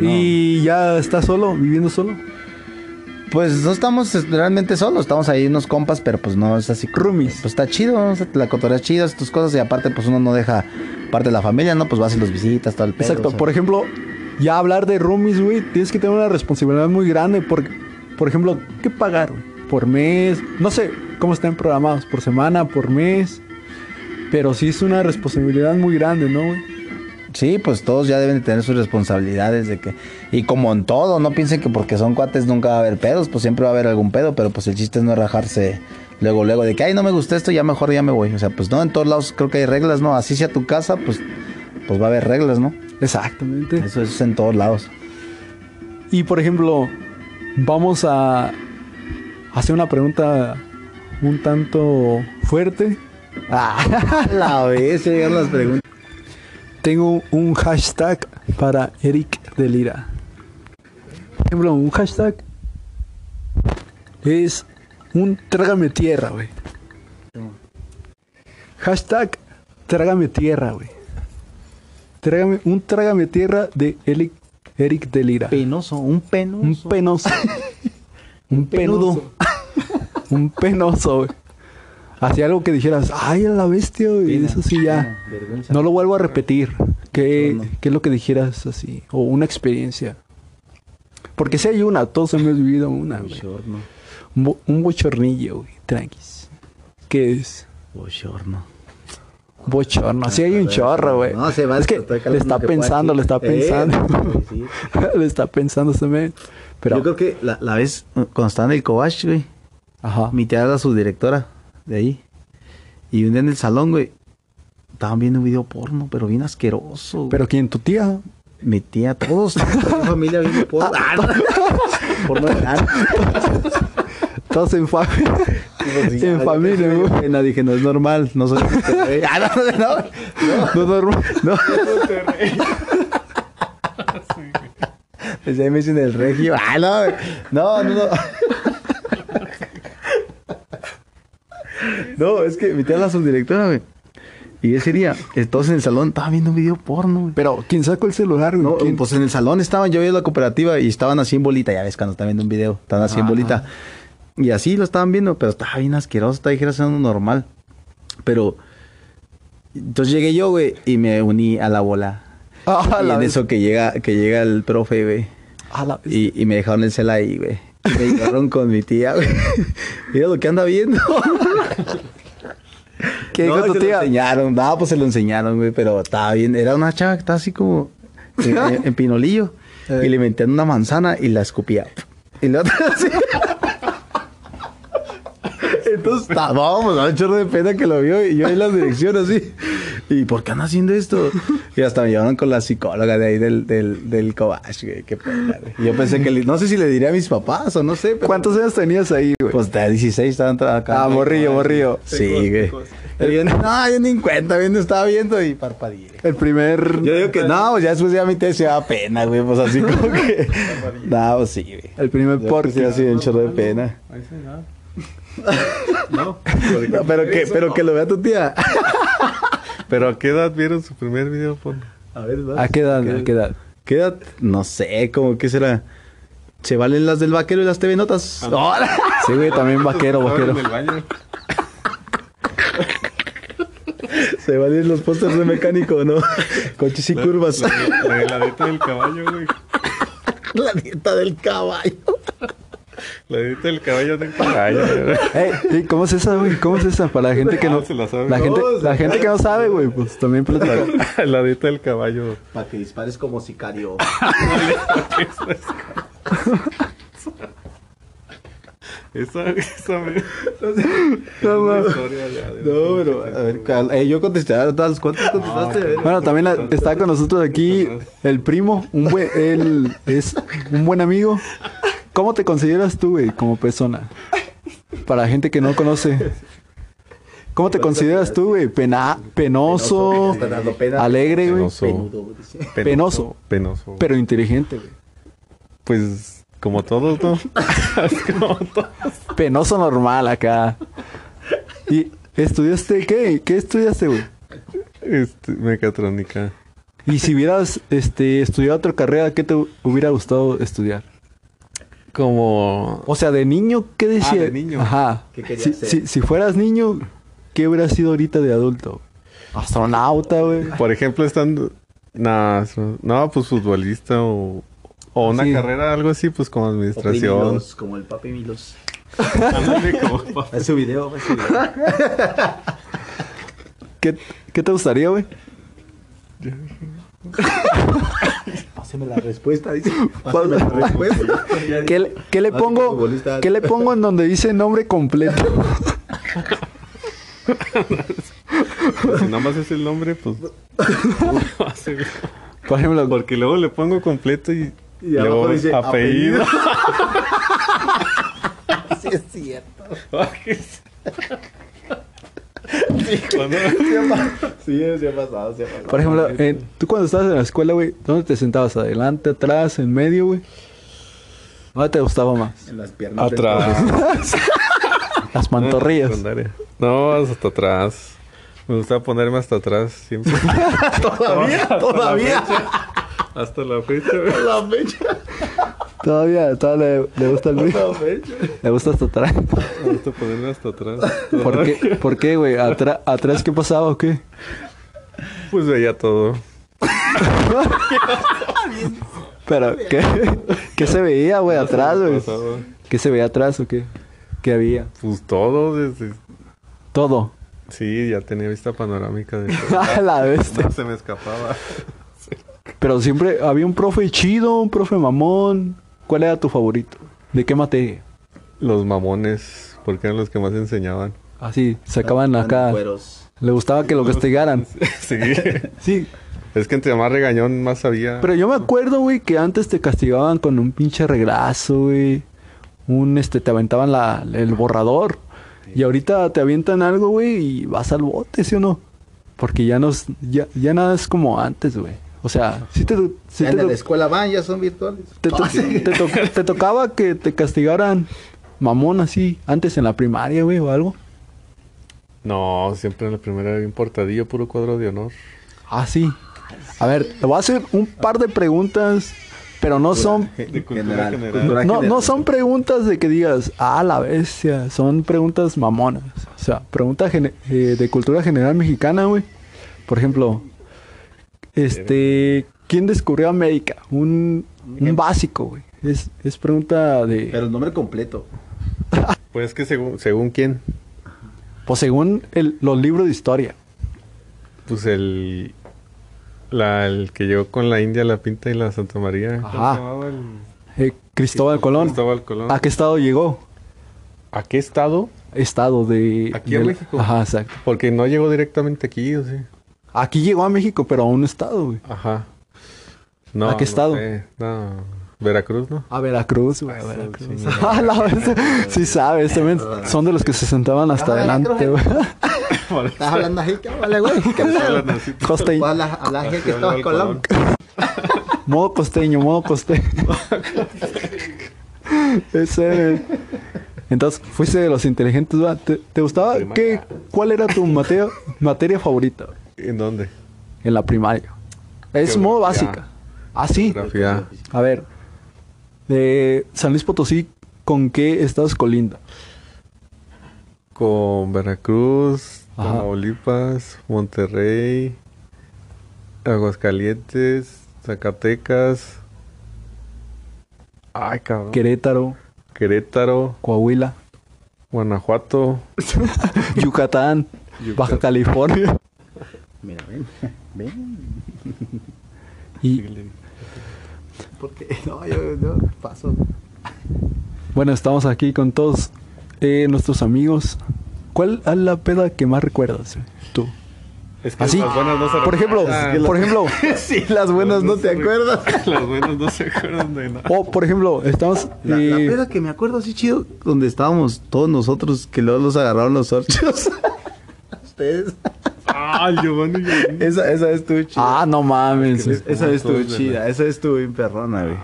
Speaker 1: Y ya está solo, viviendo solo.
Speaker 2: Pues no estamos realmente solos, estamos ahí unos compas, pero pues no es así.
Speaker 1: Roomies.
Speaker 2: Pues está chido, o sea, la cotorrea chida, tus cosas, y aparte, pues uno no deja parte de la familia, ¿no? Pues vas y los visitas, todo el pedo.
Speaker 1: Exacto,
Speaker 2: o sea.
Speaker 1: por ejemplo, ya hablar de roomies, güey, tienes que tener una responsabilidad muy grande. Porque, por ejemplo, ¿qué pagar, güey? Por mes, no sé cómo están programados, por semana, por mes. Pero sí es una responsabilidad muy grande, ¿no, güey?
Speaker 2: Sí, pues todos ya deben de tener sus responsabilidades de que... Y como en todo, no piensen que porque son cuates nunca va a haber pedos, pues siempre va a haber algún pedo, pero pues el chiste es no rajarse luego, luego, de que, ay, no me gusta esto, ya mejor ya me voy. O sea, pues no, en todos lados creo que hay reglas, ¿no? Así sea tu casa, pues, pues va a haber reglas, ¿no?
Speaker 1: Exactamente.
Speaker 2: Eso es en todos lados.
Speaker 1: Y por ejemplo, vamos a hacer una pregunta un tanto fuerte. (laughs)
Speaker 2: Ah, la vez llegan las preguntas.
Speaker 1: Tengo un hashtag para Eric de Lira. Por ejemplo, un hashtag es un trágame tierra, güey. Hashtag trágame tierra, güey. Trágame, un trágame tierra de Eric, Eric de Lira.
Speaker 2: Penoso, un penoso.
Speaker 1: Un penoso. (laughs) un penudo. un (laughs) penoso, güey. Hacía algo que dijeras, ay, a la bestia.
Speaker 2: Pena,
Speaker 1: Eso sí ya.
Speaker 2: vergüenza.
Speaker 1: No lo vuelvo a repetir. ¿Qué, qué es lo que dijeras así? O una experiencia. Porque si hay una, todos hemos vivido una, güey.
Speaker 2: Bochorno,
Speaker 1: Un, bo- un bochornillo, güey. Tranquis. ¿Qué es?
Speaker 2: bochorno.
Speaker 1: Bochorno. Sí hay un chorro, güey.
Speaker 2: No, se va
Speaker 1: es que le está pensando, le está pensando. le está pensando men. Pero,
Speaker 2: Yo creo que la, la vez cuando estaba en el Cobach, güey,
Speaker 1: ajá.
Speaker 2: mi tía era su directora de ahí. Y un día en el salón, güey, estaban viendo un video porno, pero bien asqueroso. güey.
Speaker 1: Pero ¿quién? ¿Tu tía?
Speaker 2: mi tía, todos, toda mi (laughs) familia viendo porno. Ah, no. porno. (laughs)
Speaker 1: Todos en familia. en familia, güey.
Speaker 2: Dije, no es normal, no soy Monterrey. Ah, no, no, no.
Speaker 1: No duermo.
Speaker 2: No. (laughs) Pues ahí me dicen el regio. Ah, no, güey. no, no, no. No, es que mi tía es la subdirectora, güey. Y ese día, todos en el salón estaban viendo un video porno, güey.
Speaker 1: Pero ¿quién sacó el celular, güey?
Speaker 2: No,
Speaker 1: ¿Quién?
Speaker 2: pues en el salón estaban, yo vi la cooperativa y estaban así en bolita, ya ves cuando están viendo un video, estaban así en bolita. Y así lo estaban viendo, pero estaba bien asqueroso, estaba dijera siendo normal. Pero entonces llegué yo, güey, y me uní a la bola.
Speaker 1: Ah,
Speaker 2: y
Speaker 1: la
Speaker 2: en
Speaker 1: vez-
Speaker 2: eso que llega, que llega el profe, güey.
Speaker 1: a la.
Speaker 2: Y, y me dejaron el cel ahí, güey. Y Me llevaron con mi tía, güey. (laughs) Mira lo que anda viendo. (laughs) (laughs)
Speaker 1: ¿Qué
Speaker 2: no,
Speaker 1: dijo tu
Speaker 2: se
Speaker 1: tía?
Speaker 2: lo enseñaron. No, pues se lo enseñaron, güey. Pero estaba bien. Era una chava que estaba así como en, (laughs) en- en pinolillo.
Speaker 1: Eh.
Speaker 2: Y le metían una manzana y la escupía. Y la otra (laughs) así. Entonces, estábamos, a un chorro de pena que lo vio y yo en la dirección así. ¿Y por qué anda haciendo esto? Y hasta me llevaron con la psicóloga de ahí del, del, del Cobach, güey. Qué pena, güey. Y yo pensé que, le- no sé si le diría a mis papás o no sé. pero-
Speaker 1: ¿Cuántos años tenías ahí, güey?
Speaker 2: Pues de 16 estaban acá.
Speaker 1: Ah, morrillo, morrillo.
Speaker 2: Sí, güey. Yo, no, yo ni en cuenta, viendo, estaba viendo y parpadeé.
Speaker 1: el primer...
Speaker 2: Yo digo que no, pues ya después ya mi tía se daba pena, güey, pues así como que... (laughs) No, pues sí, güey.
Speaker 1: El primer
Speaker 2: Yo
Speaker 1: porquis.
Speaker 2: sí, así un chorro de pena. (laughs)
Speaker 3: No.
Speaker 2: No, pero que, pero que lo vea tu tía. (laughs)
Speaker 3: Pero ¿a qué edad vieron su primer video porno?
Speaker 2: A ver,
Speaker 1: ¿A qué edad? ¿A qué edad?
Speaker 2: ¿Qué edad? No sé, como que será. ¿Se valen las del vaquero y las TV Notas? ¡Hola!
Speaker 1: Sí, güey, también vaquero, vaquero.
Speaker 3: En el baño. (laughs)
Speaker 2: Se valen los pósters de mecánico, ¿no? Coches y curvas.
Speaker 3: La, la, la heladita del caballo, güey.
Speaker 2: La dieta del caballo. (laughs)
Speaker 3: La heladita del caballo del caballo, (laughs) güey.
Speaker 1: Ey, ¿cómo es esa, güey? ¿Cómo es esa? Para la gente que no...
Speaker 3: Ah, se la sabe.
Speaker 1: La gente,
Speaker 2: No,
Speaker 1: la gente que no sabe, güey, pues también (laughs) platica.
Speaker 3: La heladita del caballo.
Speaker 2: Para que dispares como sicario.
Speaker 3: Esa, esa me...
Speaker 1: No,
Speaker 3: de-
Speaker 2: No, pero, a ver, cal- eh, yo contesté, a todas, ¿cuántas contestaste?
Speaker 1: Bueno, también la- está con nosotros aquí el primo, un buen, él es un buen amigo. ¿Cómo te consideras tú, güey, como persona? Para gente que no conoce. ¿Cómo te consideras tú, güey? Pena, penoso, alegre, güey.
Speaker 3: Penoso.
Speaker 1: Penoso. pero inteligente, güey.
Speaker 3: Pues, como todos, ¿no? (laughs) como todos.
Speaker 1: Penoso normal acá. ¿Y estudiaste qué? ¿Qué estudiaste, güey?
Speaker 3: Este, mecatrónica.
Speaker 1: Y si hubieras este, estudiado otra carrera, ¿qué te hubiera gustado estudiar?
Speaker 3: Como...
Speaker 1: O sea, de niño, ¿qué decía?
Speaker 3: de niño.
Speaker 1: Ajá.
Speaker 2: ¿Qué querías
Speaker 1: si,
Speaker 2: ser?
Speaker 1: si- si fueras niño, ¿qué hubieras sido ahorita de adulto? Astronauta, güey.
Speaker 3: Por ejemplo, estando... Nah, no, pues futbolista o... O una
Speaker 1: Sí.
Speaker 3: carrera, algo así, pues como administración.
Speaker 2: Milos, como el papi Milos. (laughs)
Speaker 3: Como-
Speaker 2: Es su video, es su video.
Speaker 1: ¿Qué, qué te gustaría, güey? (laughs)
Speaker 2: Páseme la respuesta, dice. (laughs) Páseme la respuesta.
Speaker 1: ¿Qué, le- qué le pongo? ¿Qué le pongo en donde dice nombre completo?
Speaker 3: Pues, si nada más es el nombre, pues... (laughs)
Speaker 1: Por ejemplo,
Speaker 3: Porque luego le pongo completo y...
Speaker 2: Y abajo
Speaker 3: luego
Speaker 2: dice
Speaker 3: apellido. (laughs)
Speaker 2: Sí, es cierto.
Speaker 3: Cuando-
Speaker 2: Sí, ha pasado, se ha pasado.
Speaker 1: por ejemplo, en- tú cuando estabas en la escuela, güey, ¿dónde te sentabas? ¿Adelante, atrás, en medio, güey? ¿Dónde te gustaba más?
Speaker 2: En las piernas.
Speaker 3: Atrás. (laughs)
Speaker 1: Las pantorrillas.
Speaker 3: No, hasta atrás. Me gusta ponerme hasta atrás siempre. (laughs) (laughs)
Speaker 2: Todavía, todavía.
Speaker 3: Hasta la fecha. güey.
Speaker 2: La fecha.
Speaker 1: Todavía, todavía le, le gusta el
Speaker 2: fecha.
Speaker 1: Le gusta hasta atrás.
Speaker 3: Me gusta ponerme hasta atrás.
Speaker 1: ¿Por qué, ¿Por qué, güey? ¿Atra- ¿Atrás qué pasaba o qué?
Speaker 3: Pues veía todo.
Speaker 1: Pero, ¿qué, ¿qué se veía, güey, atrás, güey?
Speaker 3: Pasaba.
Speaker 1: ¿Qué se veía atrás o qué? ¿Qué había?
Speaker 3: Pues todo desde...
Speaker 1: Todo.
Speaker 3: Sí, ya tenía vista panorámica de (laughs)
Speaker 1: A la bestia.
Speaker 3: No se me escapaba.
Speaker 1: Pero siempre había un profe chido, un profe mamón. ¿Cuál era tu favorito? ¿De qué materia?
Speaker 3: Los mamones, porque eran los que más enseñaban.
Speaker 1: Así, sacaban acá.
Speaker 2: Cueros.
Speaker 1: Le gustaba que lo castigaran. (laughs)
Speaker 3: Sí.
Speaker 1: Sí,
Speaker 3: Es que entre más regañón, más sabía.
Speaker 1: pero yo me acuerdo, güey, que antes te castigaban con un pinche reglazo, güey. Un, este, te aventaban la, el borrador. Y ahorita te avientan algo, güey, y vas al bote, ¿sí o no? Porque ya no, es- ya, ya nada es como antes, güey. O sea, sí te, sí
Speaker 2: Ya
Speaker 1: te,
Speaker 2: en la escuela van, ya son virtuales.
Speaker 1: te, to- (laughs) te to- te tocaba que te castigaran mamón así, antes en la primaria, güey, o algo.
Speaker 3: No, siempre en la primera era bien portadillo, puro cuadro de honor.
Speaker 1: Ah, sí. A ver, te voy a hacer un par de preguntas, pero no son
Speaker 3: De cultura
Speaker 2: General,
Speaker 3: general.
Speaker 2: cultura
Speaker 1: no,
Speaker 2: general.
Speaker 1: no son preguntas de que digas, ah, la bestia. Son preguntas mamonas. O sea, preguntas eh, de cultura general mexicana, güey. Por ejemplo, este, ¿quién descubrió América? Un, un básico, güey. Es, es pregunta de...
Speaker 2: Pero el nombre completo. (laughs)
Speaker 3: Pues que según, según quién,
Speaker 1: Pues según el- los libros de historia.
Speaker 3: pues el, la, el que llegó con la India, la Pinta y la Santa María. ¿Cómo
Speaker 1: Ajá.
Speaker 3: el-
Speaker 1: Eh, Cristóbal Colón.
Speaker 3: Cristóbal Colón.
Speaker 1: ¿A qué estado llegó?
Speaker 3: ¿A qué estado?
Speaker 1: Estado de...
Speaker 3: Aquí a
Speaker 1: del-
Speaker 3: México.
Speaker 1: Ajá, exacto.
Speaker 3: Porque no llegó directamente aquí, ¿o sí?
Speaker 1: Aquí llegó a México, pero a un estado, güey.
Speaker 3: Ajá. No,
Speaker 1: ¿A qué
Speaker 3: no
Speaker 1: estado?
Speaker 3: sé. No, Veracruz, ¿no?
Speaker 1: A Veracruz, güey, a
Speaker 3: Eso,
Speaker 1: Veracruz.
Speaker 3: sí,
Speaker 1: Ah, (laughs) la vez- sí sabes, también son de los que se sentaban hasta
Speaker 2: Ah,
Speaker 1: adelante, güey. (laughs)
Speaker 2: ¿Estás hablando así? ¿Qué vale, güey? ¿Qué pedo? (laughs)
Speaker 1: Costeño.
Speaker 2: Habla, habla
Speaker 3: Así
Speaker 2: que estaba
Speaker 3: hablaba el
Speaker 2: Colón.
Speaker 1: Modo costeño, modo costeño. Ese. Entonces, fuiste de los inteligentes, ¿verdad? ¿Te, te gustaba? ¿Qué, ¿Cuál era tu materia, materia favorita
Speaker 3: ¿En dónde?
Speaker 1: en la primaria? Es modo básica. Ah, sí.
Speaker 3: Geografía.
Speaker 1: A ver. De San Luis Potosí, ¿con qué estados colinda?
Speaker 3: Con Veracruz. Tamaulipas, Monterrey, Aguascalientes, Zacatecas. Ay, cabrón.
Speaker 1: Querétaro,
Speaker 3: Querétaro,
Speaker 1: Coahuila,
Speaker 3: Guanajuato. (laughs)
Speaker 1: Yucatán, Baja California.
Speaker 2: Mira, ven. (laughs) Ven.
Speaker 1: Y
Speaker 2: Porque (laughs) no, yo no paso.
Speaker 1: bueno, estamos aquí con todos eh, nuestros amigos, ¿cuál es la peda que más recuerdas? Tú.
Speaker 3: Es que
Speaker 1: Así,
Speaker 3: las buenas no se
Speaker 1: por ejemplo, por ejemplo, (laughs)
Speaker 2: sí, las buenas no te acuerdas.
Speaker 3: Las buenas no se acuerdan de nada.
Speaker 1: o por ejemplo, estamos
Speaker 2: La, la
Speaker 1: eh,
Speaker 2: peda que me acuerdo así chido, donde estábamos todos nosotros, que luego los agarraron los orchos. Ustedes.
Speaker 3: Ah, Giovanni. Giovanni.
Speaker 2: Esa, esa estuvo chida.
Speaker 1: Ah, no mames.
Speaker 3: les-
Speaker 2: esa vez estuvo chida, esa estuvo bien perrona, güey.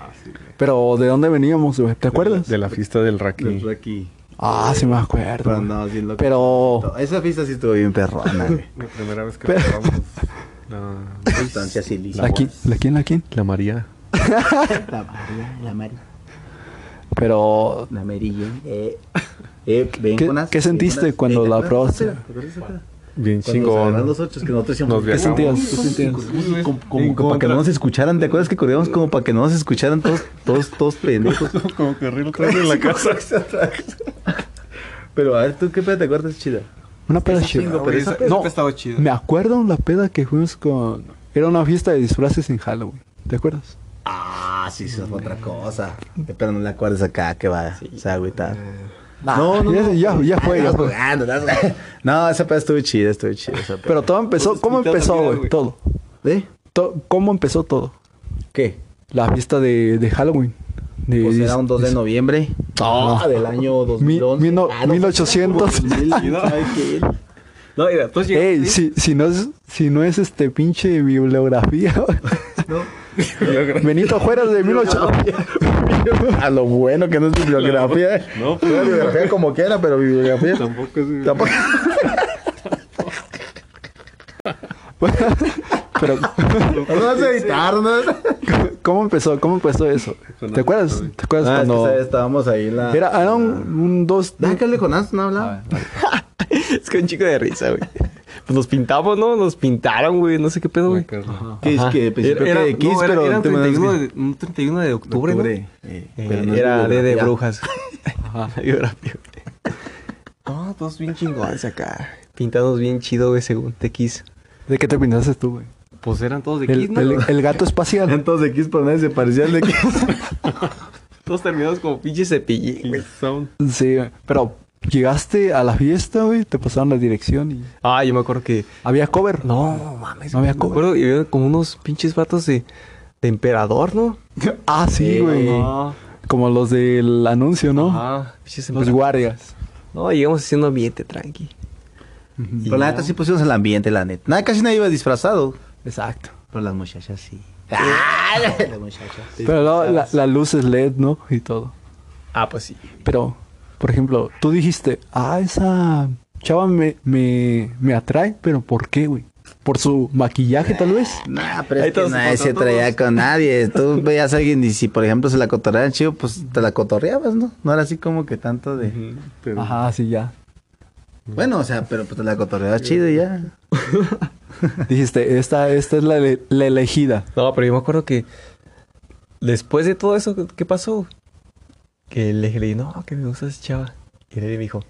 Speaker 1: Pero ¿de dónde veníamos, güey? ¿Te acuerdas?
Speaker 3: De la fiesta del Raki.
Speaker 2: Del Rocky.
Speaker 1: Ah, sí me acuerdo.
Speaker 2: Pero
Speaker 1: güey.
Speaker 2: andamos bien locos.
Speaker 1: Pero
Speaker 2: Esa fiesta sí estuvo bien perrona, güey. (laughs)
Speaker 3: La primera vez que
Speaker 1: Pero-
Speaker 3: probamos (laughs) la,
Speaker 2: Sustancias ilícitas.
Speaker 1: ¿la quién? ¿La quién? ¿La quién?
Speaker 3: la María. (laughs)
Speaker 2: La María, la María.
Speaker 1: Pero
Speaker 2: La Amarilla. Eh, eh, ven
Speaker 1: ¿Qué-
Speaker 2: con las-
Speaker 1: qué sentiste
Speaker 2: con
Speaker 1: cuando
Speaker 2: ¿te
Speaker 1: la probaste?
Speaker 3: Bien
Speaker 2: los ocho, que nosotros decíamos,
Speaker 3: Nos
Speaker 1: ¿qué sentías? ¿Qué sentías?
Speaker 2: Como, para que no nos escucharan, ¿te acuerdas que corríamos como para que no nos escucharan todos, todos, todos pendejos? (laughs)
Speaker 3: Como que arriba otra vez en la casa.
Speaker 2: Pero a ver, ¿tú qué peda te acuerdas chida?
Speaker 1: Una peda chida.
Speaker 2: chingo, pero esa peda-
Speaker 1: No,
Speaker 4: estaba
Speaker 1: me acuerdo la peda que fuimos con... Era una fiesta de disfraces en Halloween. ¿Te acuerdas?
Speaker 2: Ah, sí, eso es otra cosa. Pero no le acuerdas acá que va. O sea, agüitar.
Speaker 1: No, ya, ya, ya fue, ya
Speaker 2: Estás
Speaker 1: fue.
Speaker 2: jugando, estás jugando. (laughs) No, esa peda estuvo chida, estuvo chida.
Speaker 1: Pero todo empezó... ¿Cómo
Speaker 4: pintado
Speaker 1: empezó, güey? Todo.
Speaker 2: ¿Eh?
Speaker 1: To- ¿Cómo empezó todo?
Speaker 2: ¿Qué?
Speaker 1: La fiesta de, de Halloween. De,
Speaker 2: Pues era un 2 de noviembre.
Speaker 1: Ah.
Speaker 2: del año
Speaker 1: Mi-
Speaker 2: 2011.
Speaker 1: mil no-
Speaker 2: Ah, no,
Speaker 1: 1800.
Speaker 2: 2000, ¿sabe qué?
Speaker 4: No, mira, entonces llegamos
Speaker 1: Ey, si, si no es, si no es este pinche bibliografía, (laughs) Benito Juárez de 1800.
Speaker 2: A lo bueno que no es bibliografía.
Speaker 3: No,
Speaker 2: Era bibliografía como quiera, pero bibliografía.
Speaker 3: Tampoco es.
Speaker 2: Tampoco. (laughs)
Speaker 1: Pero, (laughs)
Speaker 2: No vas a editar, ¿no?
Speaker 1: ¿cómo empezó? ¿Cómo empezó eso? ¿Te acuerdas? ¿Te acuerdas
Speaker 2: Ah, es que
Speaker 1: cuando
Speaker 2: estábamos ahí en la.
Speaker 1: era, era un, un dos,
Speaker 2: Déjale Jonás, no habla. (laughs)
Speaker 4: Es que un chico de risa, güey. Pues nos pintamos, ¿no? Nos pintaron, güey. No sé qué pedo, güey.
Speaker 2: ¿Qué es que principio
Speaker 4: Era-
Speaker 2: que de
Speaker 4: no,
Speaker 2: Kiss,
Speaker 4: era-
Speaker 2: pero
Speaker 4: era un
Speaker 2: te mandas
Speaker 4: 31
Speaker 2: que-
Speaker 4: de, un 31 de octubre, ¿no?
Speaker 2: Octubre, eh,
Speaker 4: Eh,
Speaker 2: pero no
Speaker 4: era de, de
Speaker 2: bibliografía.
Speaker 4: brujas. Ajá, (laughs) biografía. No, todos bien chingones acá. Pintados bien chido, güey, según te.
Speaker 1: ¿De qué te pintaste tú, güey?
Speaker 4: Pues eran todos de
Speaker 1: El,
Speaker 4: Kiss, ¿no?
Speaker 1: el- el gato espacial.
Speaker 2: Eran todos de Kiss, pero nadie se parecía al de Kiss. (laughs)
Speaker 4: Todos terminados como pinche cepillín, güey.
Speaker 1: Sí, güey. pero llegaste a la fiesta, güey, te pasaron la dirección y
Speaker 4: Ah, yo me acuerdo que...
Speaker 1: había cover.
Speaker 4: No, mames.
Speaker 1: No había
Speaker 4: me
Speaker 1: cover.
Speaker 4: acuerdo y había como unos pinches vatos de, de emperador, ¿no? (laughs)
Speaker 1: Ah, sí, güey.
Speaker 4: Ajá.
Speaker 1: Como los del anuncio, ¿no?
Speaker 4: Ajá. Pinches
Speaker 1: Los guardias.
Speaker 4: No, llegamos haciendo ambiente, tranqui.
Speaker 2: Pero la neta sí pusimos el ambiente, la neta. Nada, casi nadie iba disfrazado.
Speaker 1: Exacto.
Speaker 2: Pero las muchachas sí. Ah, (laughs) las muchachas.
Speaker 1: Pero luego la, la luz es LED, ¿no? Y todo.
Speaker 4: Ah, pues sí.
Speaker 1: Pero, por ejemplo, tú dijiste, ah, esa chava me, me, me atrae, pero ¿por qué, güey? ¿Por su maquillaje, tal vez? (laughs)
Speaker 2: Nah, pero
Speaker 4: Ahí
Speaker 2: es que
Speaker 4: todos
Speaker 2: nadie se traía con nadie. Tú veías a alguien y si, por ejemplo, se la cotorreaban chido, pues te la cotorreabas, ¿no? No era así como que tanto de...
Speaker 3: Pero
Speaker 1: Ajá, sí, ya.
Speaker 2: Bueno, o sea, pero pues la cotorreabas chido y ya. (laughs)
Speaker 1: Dijiste, esta, esta es la, ele- la elegida.
Speaker 4: No, pero yo me acuerdo que después de todo eso, ¿qué pasó? Que le dije, no, que me gusta esa chava. Y él me dijo,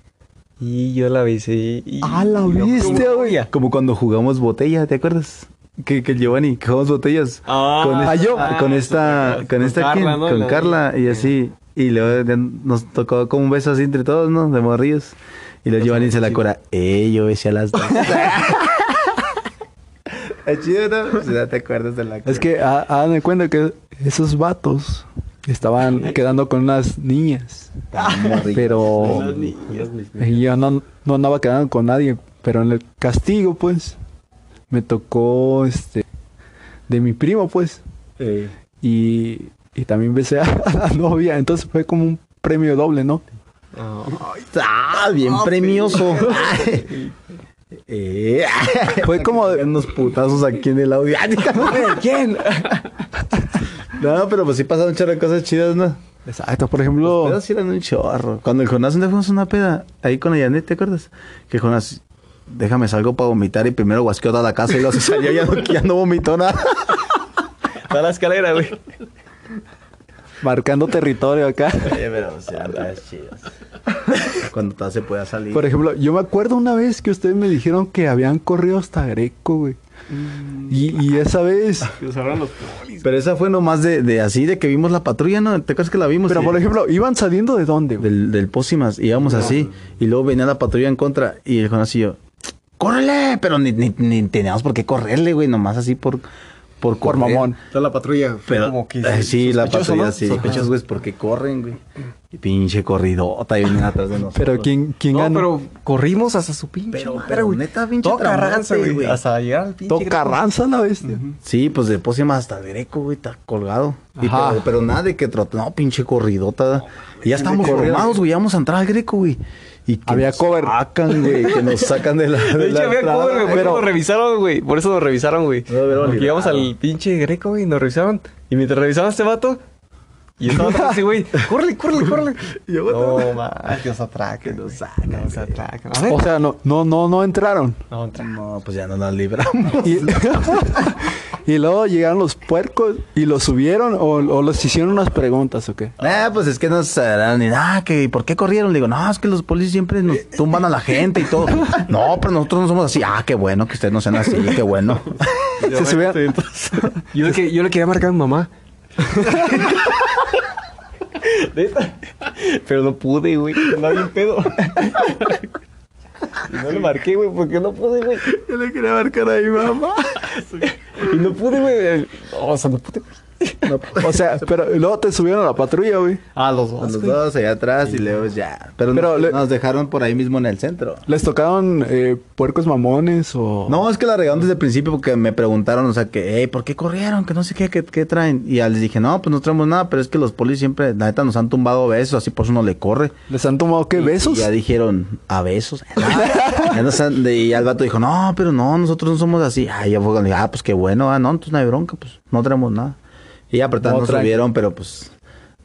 Speaker 4: y yo la besé. Y,
Speaker 1: Ah, la viste, güey.
Speaker 2: Como cuando jugamos botella, ¿te acuerdas? Que, que Giovanni, que jugamos botellas.
Speaker 4: Ah,
Speaker 2: con,
Speaker 1: ah,
Speaker 2: esta-
Speaker 1: yo.
Speaker 2: con esta, con
Speaker 4: Con
Speaker 2: esta
Speaker 4: Carla,
Speaker 2: ¿quién?
Speaker 4: ¿no?
Speaker 2: con
Speaker 4: La-
Speaker 2: Carla y así. Y luego nos tocó como un beso así entre todos, ¿no? De morrillos. Y luego Giovanni se la cura. Eh, yo besé a las dos. (laughs) Es chido, ¿no? Pues ya te acuerdas de la
Speaker 1: Es que ha- hagan de cuenta que esos vatos estaban quedando con unas niñas. (laughs) Pero y yo no, no andaba quedando con nadie. Pero en el castigo, pues, me tocó este de mi primo, pues.
Speaker 2: Eh,
Speaker 1: Y, y también besé a (laughs) la novia. Entonces fue como un premio doble, ¿no?
Speaker 2: Ah, bien premioso. (laughs) Eh,
Speaker 1: Fue como de-
Speaker 2: unos putazos aquí en el audio.
Speaker 4: ¿Quién?
Speaker 2: No, pero pues sí pasaron un chorro de cosas chidas, ¿no?
Speaker 1: Exacto, por ejemplo.
Speaker 2: Eran un chorro. Cuando el Jonás día fuimos una peda, ahí con la Janet, ¿te acuerdas? Que Jonás, déjame salgo para vomitar y primero guasqueó toda la casa y luego se salió y ya no, ya no vomitó nada.
Speaker 4: Está la escalera, güey.
Speaker 1: Marcando territorio acá.
Speaker 2: Oye, pero o sea, andas chidas. Cuando todo se pueda salir.
Speaker 1: Por ejemplo, yo me acuerdo una vez que ustedes me dijeron que habían corrido hasta Greco, güey. Y, y esa vez... (laughs)
Speaker 3: Los polis.
Speaker 2: Pero esa fue nomás de, de así, de que vimos la patrulla, ¿no? ¿Te acuerdas que la vimos?
Speaker 1: Pero
Speaker 2: Sí.
Speaker 1: por ejemplo, ¿iban saliendo de dónde? güey?
Speaker 2: Del, del Pósimas, íbamos así, y luego venía la patrulla en contra, y el Jonás y yo, ¡córrele! Pero ni, ni, ni teníamos por qué correrle, güey, nomás así por... Por,
Speaker 1: Por
Speaker 2: correr.
Speaker 1: mamón.
Speaker 3: Toda la patrulla.
Speaker 2: Pero,
Speaker 4: como que
Speaker 2: eh, sí, la patrulla,
Speaker 4: ¿no?
Speaker 2: sí.
Speaker 4: Sospechoso.
Speaker 2: Sospechosos, güey, porque corren, güey. Y pinche corridota, y vienen atrás de nosotros.
Speaker 1: Pero ¿quién, quién
Speaker 4: No,
Speaker 1: ganó?
Speaker 4: pero corrimos hasta su pinche
Speaker 2: Pero-
Speaker 4: madre,
Speaker 2: pero
Speaker 4: güey.
Speaker 2: neta, pinche
Speaker 4: Todo Carranza, güey. Hasta llegar al pinche...
Speaker 1: Todo Carranza la bestia.
Speaker 2: Sí, pues de Pósimas hasta Greco, güey, está colgado. Y
Speaker 1: Ajá.
Speaker 2: pero, pero nada de que trotó, no, pinche corridota. y ya estamos formados, güey, ya vamos a entrar al Greco, güey. Y que
Speaker 1: Había
Speaker 2: nos
Speaker 1: cover.
Speaker 2: sacan, güey, que nos sacan de la. (laughs)
Speaker 4: De
Speaker 2: de
Speaker 4: hecho,
Speaker 2: la
Speaker 4: había
Speaker 2: entrada,
Speaker 4: cover, güey. Por
Speaker 1: pero-
Speaker 4: eso nos revisaron, güey. Por eso nos revisaron, güey.
Speaker 2: No,
Speaker 4: Porque llegamos
Speaker 2: liberado.
Speaker 4: al pinche greco, güey. y Nos revisaron. Y mientras revisaban a este vato... Y estaba atrás así, güey. (laughs) Córrele, córrele, córrele.
Speaker 2: Y yo,
Speaker 4: No, man. Que nos atracan. Nos sacan. Nos atracan. A ver.
Speaker 1: O sea, no, no, no, no entraron.
Speaker 4: No,
Speaker 2: pues ya no nos libramos.
Speaker 1: Y, (laughs) y luego llegaron los puercos y los subieron o, o les hicieron unas preguntas o qué.
Speaker 2: Ah, pues es que nos harán y ah, que ¿y por qué corrieron? Le digo, no, es que los policías siempre nos (laughs) tumban a la gente y todo. No, pero nosotros no somos así. Ah, qué bueno que ustedes no sean así, qué bueno.
Speaker 1: Se subieron-
Speaker 4: Yo le, que- yo le quería marcar a mi mamá. (laughs) Neta. Pero no pude, güey. Andaba bien pedo. Y no le marqué, güey, porque no pude, güey.
Speaker 2: Yo le quería marcar a mi mamá.
Speaker 4: Y no pude, güey. O sea, no pude, güey.
Speaker 1: O sea, (laughs) pero luego te subieron a la patrulla, güey.
Speaker 4: Ah, los
Speaker 2: A
Speaker 4: dos.
Speaker 2: los
Speaker 4: güey.
Speaker 2: dos allá atrás y luego ya. Pero,
Speaker 1: Pero
Speaker 2: nos,
Speaker 1: le-
Speaker 2: nos dejaron por ahí mismo en el centro.
Speaker 1: ¿Les tocaron eh, puercos mamones o...?
Speaker 2: No, es que la regaron desde el principio porque me preguntaron, o sea, que, hey, ¿por qué corrieron? Que no sé qué, qué, qué traen. Y ya les dije, no, pues no traemos nada, pero es que los polis siempre, la neta, nos han tumbado besos, así por eso no le corre.
Speaker 1: ¿Les han tomado qué?
Speaker 2: Y-
Speaker 1: ¿Besos?
Speaker 2: Y ya dijeron, ¿a besos? (laughs) Ya nos han- de- y ya el vato dijo, no, pero no, nosotros no somos así. Ay, ya fue cuando dije, ah, pues qué bueno, ah, no, entonces no hay bronca, pues no traemos nada. Y ya, pero
Speaker 1: No
Speaker 2: nos subieron, pero pues,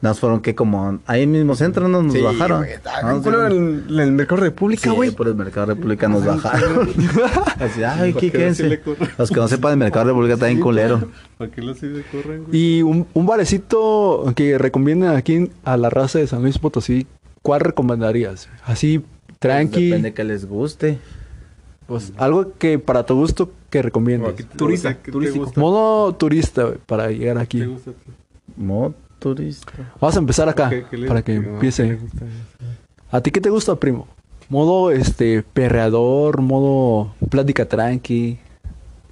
Speaker 2: nos fueron que como, ahí el mismo centro no nos bajaron.
Speaker 4: Ah,
Speaker 2: No,
Speaker 4: ¿cuál era
Speaker 2: sí,
Speaker 4: el, en el mercado República,
Speaker 2: Sí,
Speaker 4: güey?
Speaker 2: por el Mercado República nos bajaron. (laughs) Así, ay, ¿qué. Los que no sepan del Mercado República está bien culero.
Speaker 3: ¿Para qué los así de corren, güey?
Speaker 1: Y un, un barecito que recomienden aquí a la raza de San Luis Potosí, ¿cuál recomendarías? Así, tranqui,
Speaker 2: Depende que les guste.
Speaker 1: pues algo que para tu gusto que
Speaker 3: O
Speaker 1: recomiendes.
Speaker 3: aquí
Speaker 4: Turista,
Speaker 3: o sea, ¿qué te
Speaker 4: turístico.
Speaker 3: gusta?
Speaker 1: Modo turista, güey, para llegar
Speaker 3: ¿Qué
Speaker 1: aquí.
Speaker 3: te gusta a ti?
Speaker 2: Motorista.
Speaker 1: Vamos a empezar acá,
Speaker 3: ¿Qué- qué le-
Speaker 1: para que
Speaker 3: qué- no, ¿qué
Speaker 1: empiece.
Speaker 3: gusta?
Speaker 1: ¿A ti qué te gusta, primo? Modo, este, perreador, modo plática tranqui.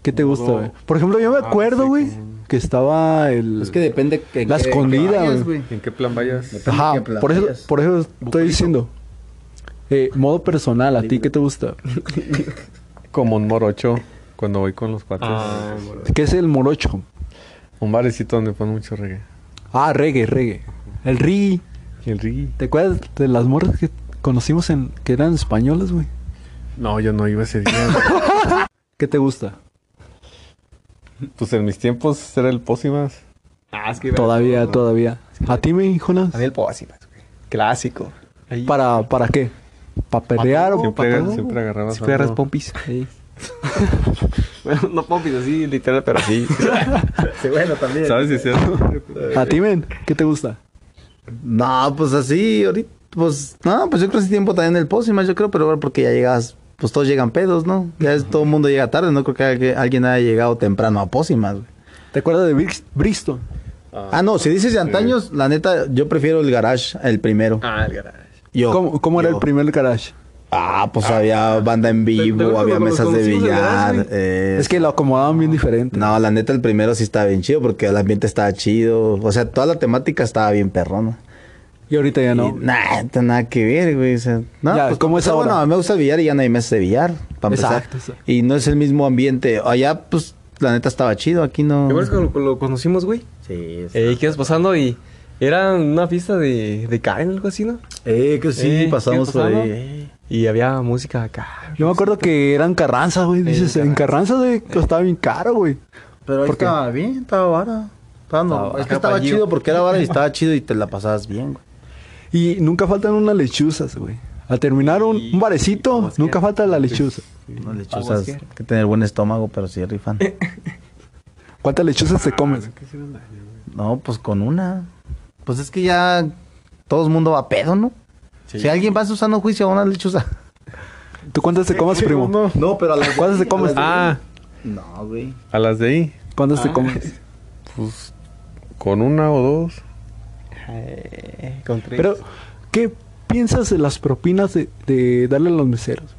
Speaker 1: ¿Qué te
Speaker 3: Modo-
Speaker 1: gusta, güey? Por ejemplo, yo me
Speaker 3: Ah,
Speaker 1: acuerdo,
Speaker 3: sí,
Speaker 1: güey,
Speaker 3: como-
Speaker 1: que estaba el...
Speaker 2: Es que depende que
Speaker 1: La escondida, güey.
Speaker 3: ¿En qué plan vayas?
Speaker 2: Depende
Speaker 1: Ajá,
Speaker 2: plan
Speaker 1: por eso,
Speaker 2: vayas.
Speaker 1: por eso estoy diciendo. Eh, modo personal, ¿a ti qué te gusta? (laughs)
Speaker 3: Como un morocho cuando voy con los cuates.
Speaker 4: Ah,
Speaker 1: ¿Qué es el morocho?
Speaker 3: Un barecito donde ponen mucho reggae.
Speaker 1: Ah, reggae, reggae. El reggae.
Speaker 3: ¿Y el reggae?
Speaker 1: ¿Te acuerdas de las morras que conocimos en que eran españolas, güey?
Speaker 3: No, yo no iba ese día. (laughs)
Speaker 1: ¿Qué te gusta?
Speaker 3: pues en mis tiempos era el pósimas.
Speaker 4: Ah, es que...
Speaker 1: Todavía, todavía. ¿A ti, mi Jonas?
Speaker 4: A mí el Pósimas, güey. Clásico. Ahí.
Speaker 1: ¿Para, ¿Para qué? ¿Para pelear o
Speaker 3: Siempre,
Speaker 1: para todo?
Speaker 3: siempre agarrabas
Speaker 4: Siempre agarras pompis. (laughs) bueno, no pompis así, literal, pero sí. (laughs)
Speaker 2: Sí, bueno, también.
Speaker 3: ¿Sabes si sea?
Speaker 1: ¿A ti, men? ¿Qué te gusta?
Speaker 2: No, pues así, ahorita, pues, no, pues yo creo que ese tiempo también el pósimas, yo creo, pero ahora porque ya llegas, pues todos llegan pedos, ¿no? Ya es, todo el mundo llega tarde, no creo que alguien- alguien haya llegado temprano a pósimas, güey.
Speaker 1: ¿Te acuerdas de Brix- Brixton?
Speaker 2: Ah, no, si dices de antaños, la neta, yo prefiero el garage, el primero.
Speaker 4: ah, el garage.
Speaker 2: Yo,
Speaker 1: ¿Cómo, cómo era el primer garage?
Speaker 2: Ah, pues había banda en
Speaker 4: ¿Te- te
Speaker 2: vivo, había mesas de billar. eh,
Speaker 1: Es que lo acomodaban bien diferente.
Speaker 2: No, la neta, el primero sí estaba bien chido porque el ambiente estaba chido. O sea, toda la temática estaba bien perrona.
Speaker 1: Y ahorita ya no.
Speaker 2: Nada, nada que ver, güey. o sea, no,
Speaker 1: Ya,
Speaker 2: pues,
Speaker 1: ¿cómo
Speaker 2: para
Speaker 1: es ahora?
Speaker 2: Bueno, a mí me gusta el billar y ya no hay mesas de billar. Para empezar.
Speaker 1: Exacto, exacto.
Speaker 2: Y no es el mismo ambiente. Allá, pues, la neta estaba chido. Aquí no.
Speaker 4: ¿Te acuerdas cuando lo conocimos, güey?
Speaker 2: Sí, es-
Speaker 4: Eh, ¿qué ibas pasando? Y era una fiesta de, de Karen, algo así, ¿no?
Speaker 2: Eh, que sí,
Speaker 4: Eh,
Speaker 2: pasamos
Speaker 4: ¿qué
Speaker 2: por ahí. Eh.
Speaker 4: Y había música acá.
Speaker 1: Yo me acuerdo que eran Carranza, güey. Dices, en Carranza, güey, costaba bien caro, güey.
Speaker 2: Pero ahí estaba bien, estaba vara. Estaba no-
Speaker 4: Estaba
Speaker 2: es que estaba chido porque era vara y estaba chido y te la pasabas bien, güey.
Speaker 1: Y nunca faltan unas lechuzas, güey. Al terminar un, un barecito, nunca falta la lechuza.
Speaker 2: Unas lechuzas, hay que tener buen estómago, pero sí rifan. (laughs)
Speaker 1: ¿Cuántas lechuzas te comes?
Speaker 2: No, pues con una. Pues es que ya todo el mundo va a pedo, ¿no? Si alguien va a su sano juicio a una lechuza. (laughs)
Speaker 1: ¿Tú cuántas te comes, primo?
Speaker 2: No, pero a las
Speaker 1: ¿Cuántas te comes?
Speaker 3: Ah,
Speaker 2: No, güey.
Speaker 3: A las de ahí,
Speaker 1: ¿Cuántas
Speaker 2: Ah.
Speaker 1: te comes? (laughs)
Speaker 3: pues con una o dos.
Speaker 4: Eh, con tres.
Speaker 1: Pero, ¿qué piensas de las propinas de, de darle a los meseros?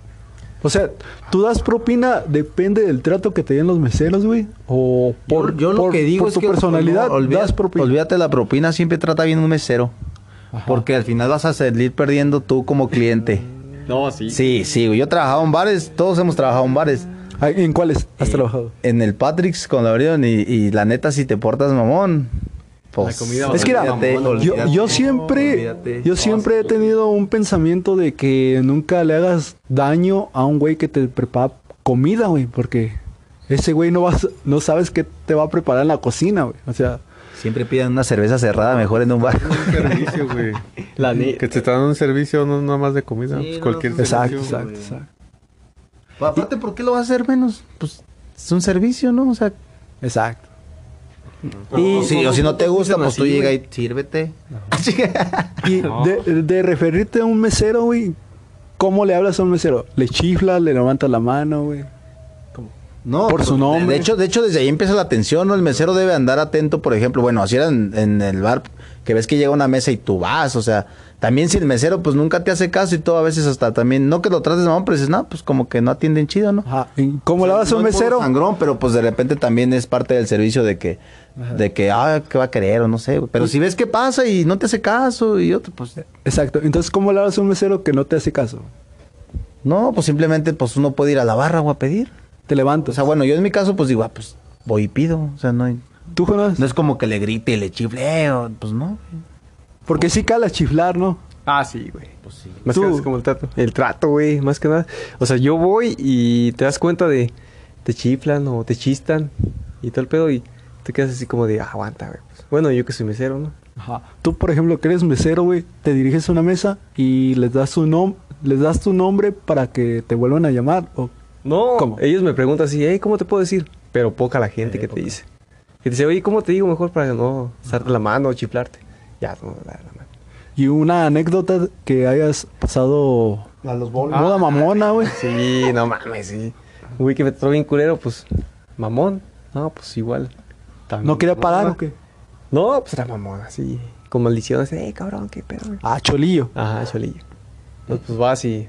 Speaker 1: O sea, ¿tú das propina depende del trato que te den los meseros, güey? ¿O por,
Speaker 2: yo, yo lo
Speaker 1: por-
Speaker 2: que digo
Speaker 1: por
Speaker 2: es
Speaker 1: tu
Speaker 2: que
Speaker 1: personalidad
Speaker 2: no, olvida-
Speaker 1: das propina?
Speaker 2: Olvídate la propina, siempre trata bien un mesero.
Speaker 1: Ajá.
Speaker 2: Porque al final vas a salir perdiendo tú como cliente.
Speaker 4: No, sí.
Speaker 2: Sí, sí, güey. Yo he trabajado en bares, todos hemos trabajado en bares.
Speaker 1: Ay, ¿En cuáles has trabajado?
Speaker 2: En el Patrick's cuando abrieron y, y la neta si te portas mamón. Pues,
Speaker 4: La comida
Speaker 1: Es que era,
Speaker 2: olvídate,
Speaker 1: yo,
Speaker 2: olvídate,
Speaker 1: yo siempre,
Speaker 2: olvídate.
Speaker 1: yo siempre he tenido un pensamiento de que nunca le hagas daño a un güey que te prepara comida, güey, porque ese güey no vas, no sabes qué te va a preparar en la cocina, güey. O sea,
Speaker 2: Siempre piden una cerveza cerrada mejor en un bar.
Speaker 3: Un servicio, güey. (laughs)
Speaker 4: La.
Speaker 3: Que te está dando un servicio, no nada más de comida.
Speaker 2: Sí,
Speaker 3: pues
Speaker 2: no,
Speaker 3: cualquier
Speaker 2: no,
Speaker 1: exacto,
Speaker 3: servicio.
Speaker 1: exacto, exacto.
Speaker 2: Aparte, ¿por qué lo vas a hacer menos? Pues es un servicio, ¿no? O sea,
Speaker 1: Exacto.
Speaker 2: o si, o si no te gusta, pues tú llega y sírvete. (laughs)
Speaker 1: Y de, de referirte a un mesero, güey, ¿cómo le hablas a un mesero? ¿Le chiflas, le levantas la mano, güey?
Speaker 2: No,
Speaker 1: Por su nombre.
Speaker 2: De hecho, de hecho, desde ahí empieza la atención, ¿no? El mesero debe andar atento, por ejemplo, bueno, así era en, en el bar, que ves que llega una mesa y tú vas, o sea, también si el mesero pues nunca te hace caso y todo, a veces hasta también, no que lo trates de mamón, pero dices, no, pues como que no atienden chido, ¿no?
Speaker 1: Ajá. ¿Y ¿Cómo le hablas a un mesero?
Speaker 2: sangrón, pero pues de repente también es parte del servicio de que, de que, ah, ¿qué va a querer? O no sé. Pero si ves qué pasa y no te hace caso y otro, pues,
Speaker 1: Exacto. Entonces, ¿cómo le hablas a un mesero que no te hace caso?
Speaker 2: no, pues simplemente pues uno puede ir a la barra o a pedir.
Speaker 1: Te
Speaker 2: O
Speaker 1: levantas.
Speaker 2: sea, bueno, yo en mi caso pues digo, ah, pues voy y pido, o sea, no hay-
Speaker 1: ¿Tú, Jonas?
Speaker 2: No es como que le grite y le chifle, o- pues no.
Speaker 1: Porque sí cala chiflar, ¿no?
Speaker 4: Ah, sí, güey.
Speaker 2: Pues sí.
Speaker 4: Más
Speaker 1: Tú-
Speaker 4: que nada es como el trato. El trato, güey, más que nada. O sea, yo voy y te das cuenta de... Te chiflan o te chistan y todo el pedo y te quedas así como de, ah, aguanta, güey. Pues, bueno, yo que soy mesero, ¿no?
Speaker 1: Ajá. Tú, por ejemplo, que eres mesero, güey, te diriges a una mesa y les das tu nom les das tu nombre para que te vuelvan a llamar. O...
Speaker 4: No,
Speaker 1: ¿Cómo?
Speaker 4: ellos me preguntan así, hey, ¿cómo te puedo decir? Pero poca la gente
Speaker 2: Eh,
Speaker 4: que
Speaker 2: poca.
Speaker 4: te dice. Que te dice, oye, ¿cómo te digo mejor para no darte la mano o chiflarte? Ya, no, la, la mano.
Speaker 1: Y una anécdota que hayas pasado
Speaker 2: A los bolos.
Speaker 1: moda mamona, güey. (laughs)
Speaker 4: Sí, no mames, sí. Güey, que me trató bien culero, pues, mamón. No, pues igual. También
Speaker 1: ¿No quería
Speaker 4: mamona.
Speaker 1: pagar o qué?
Speaker 4: No, pues era mamón, así. Con maldiciones, eh, cabrón, qué pedo, güey.
Speaker 1: Ah, cholillo.
Speaker 4: Ajá, cholillo. Pues, pues vas y.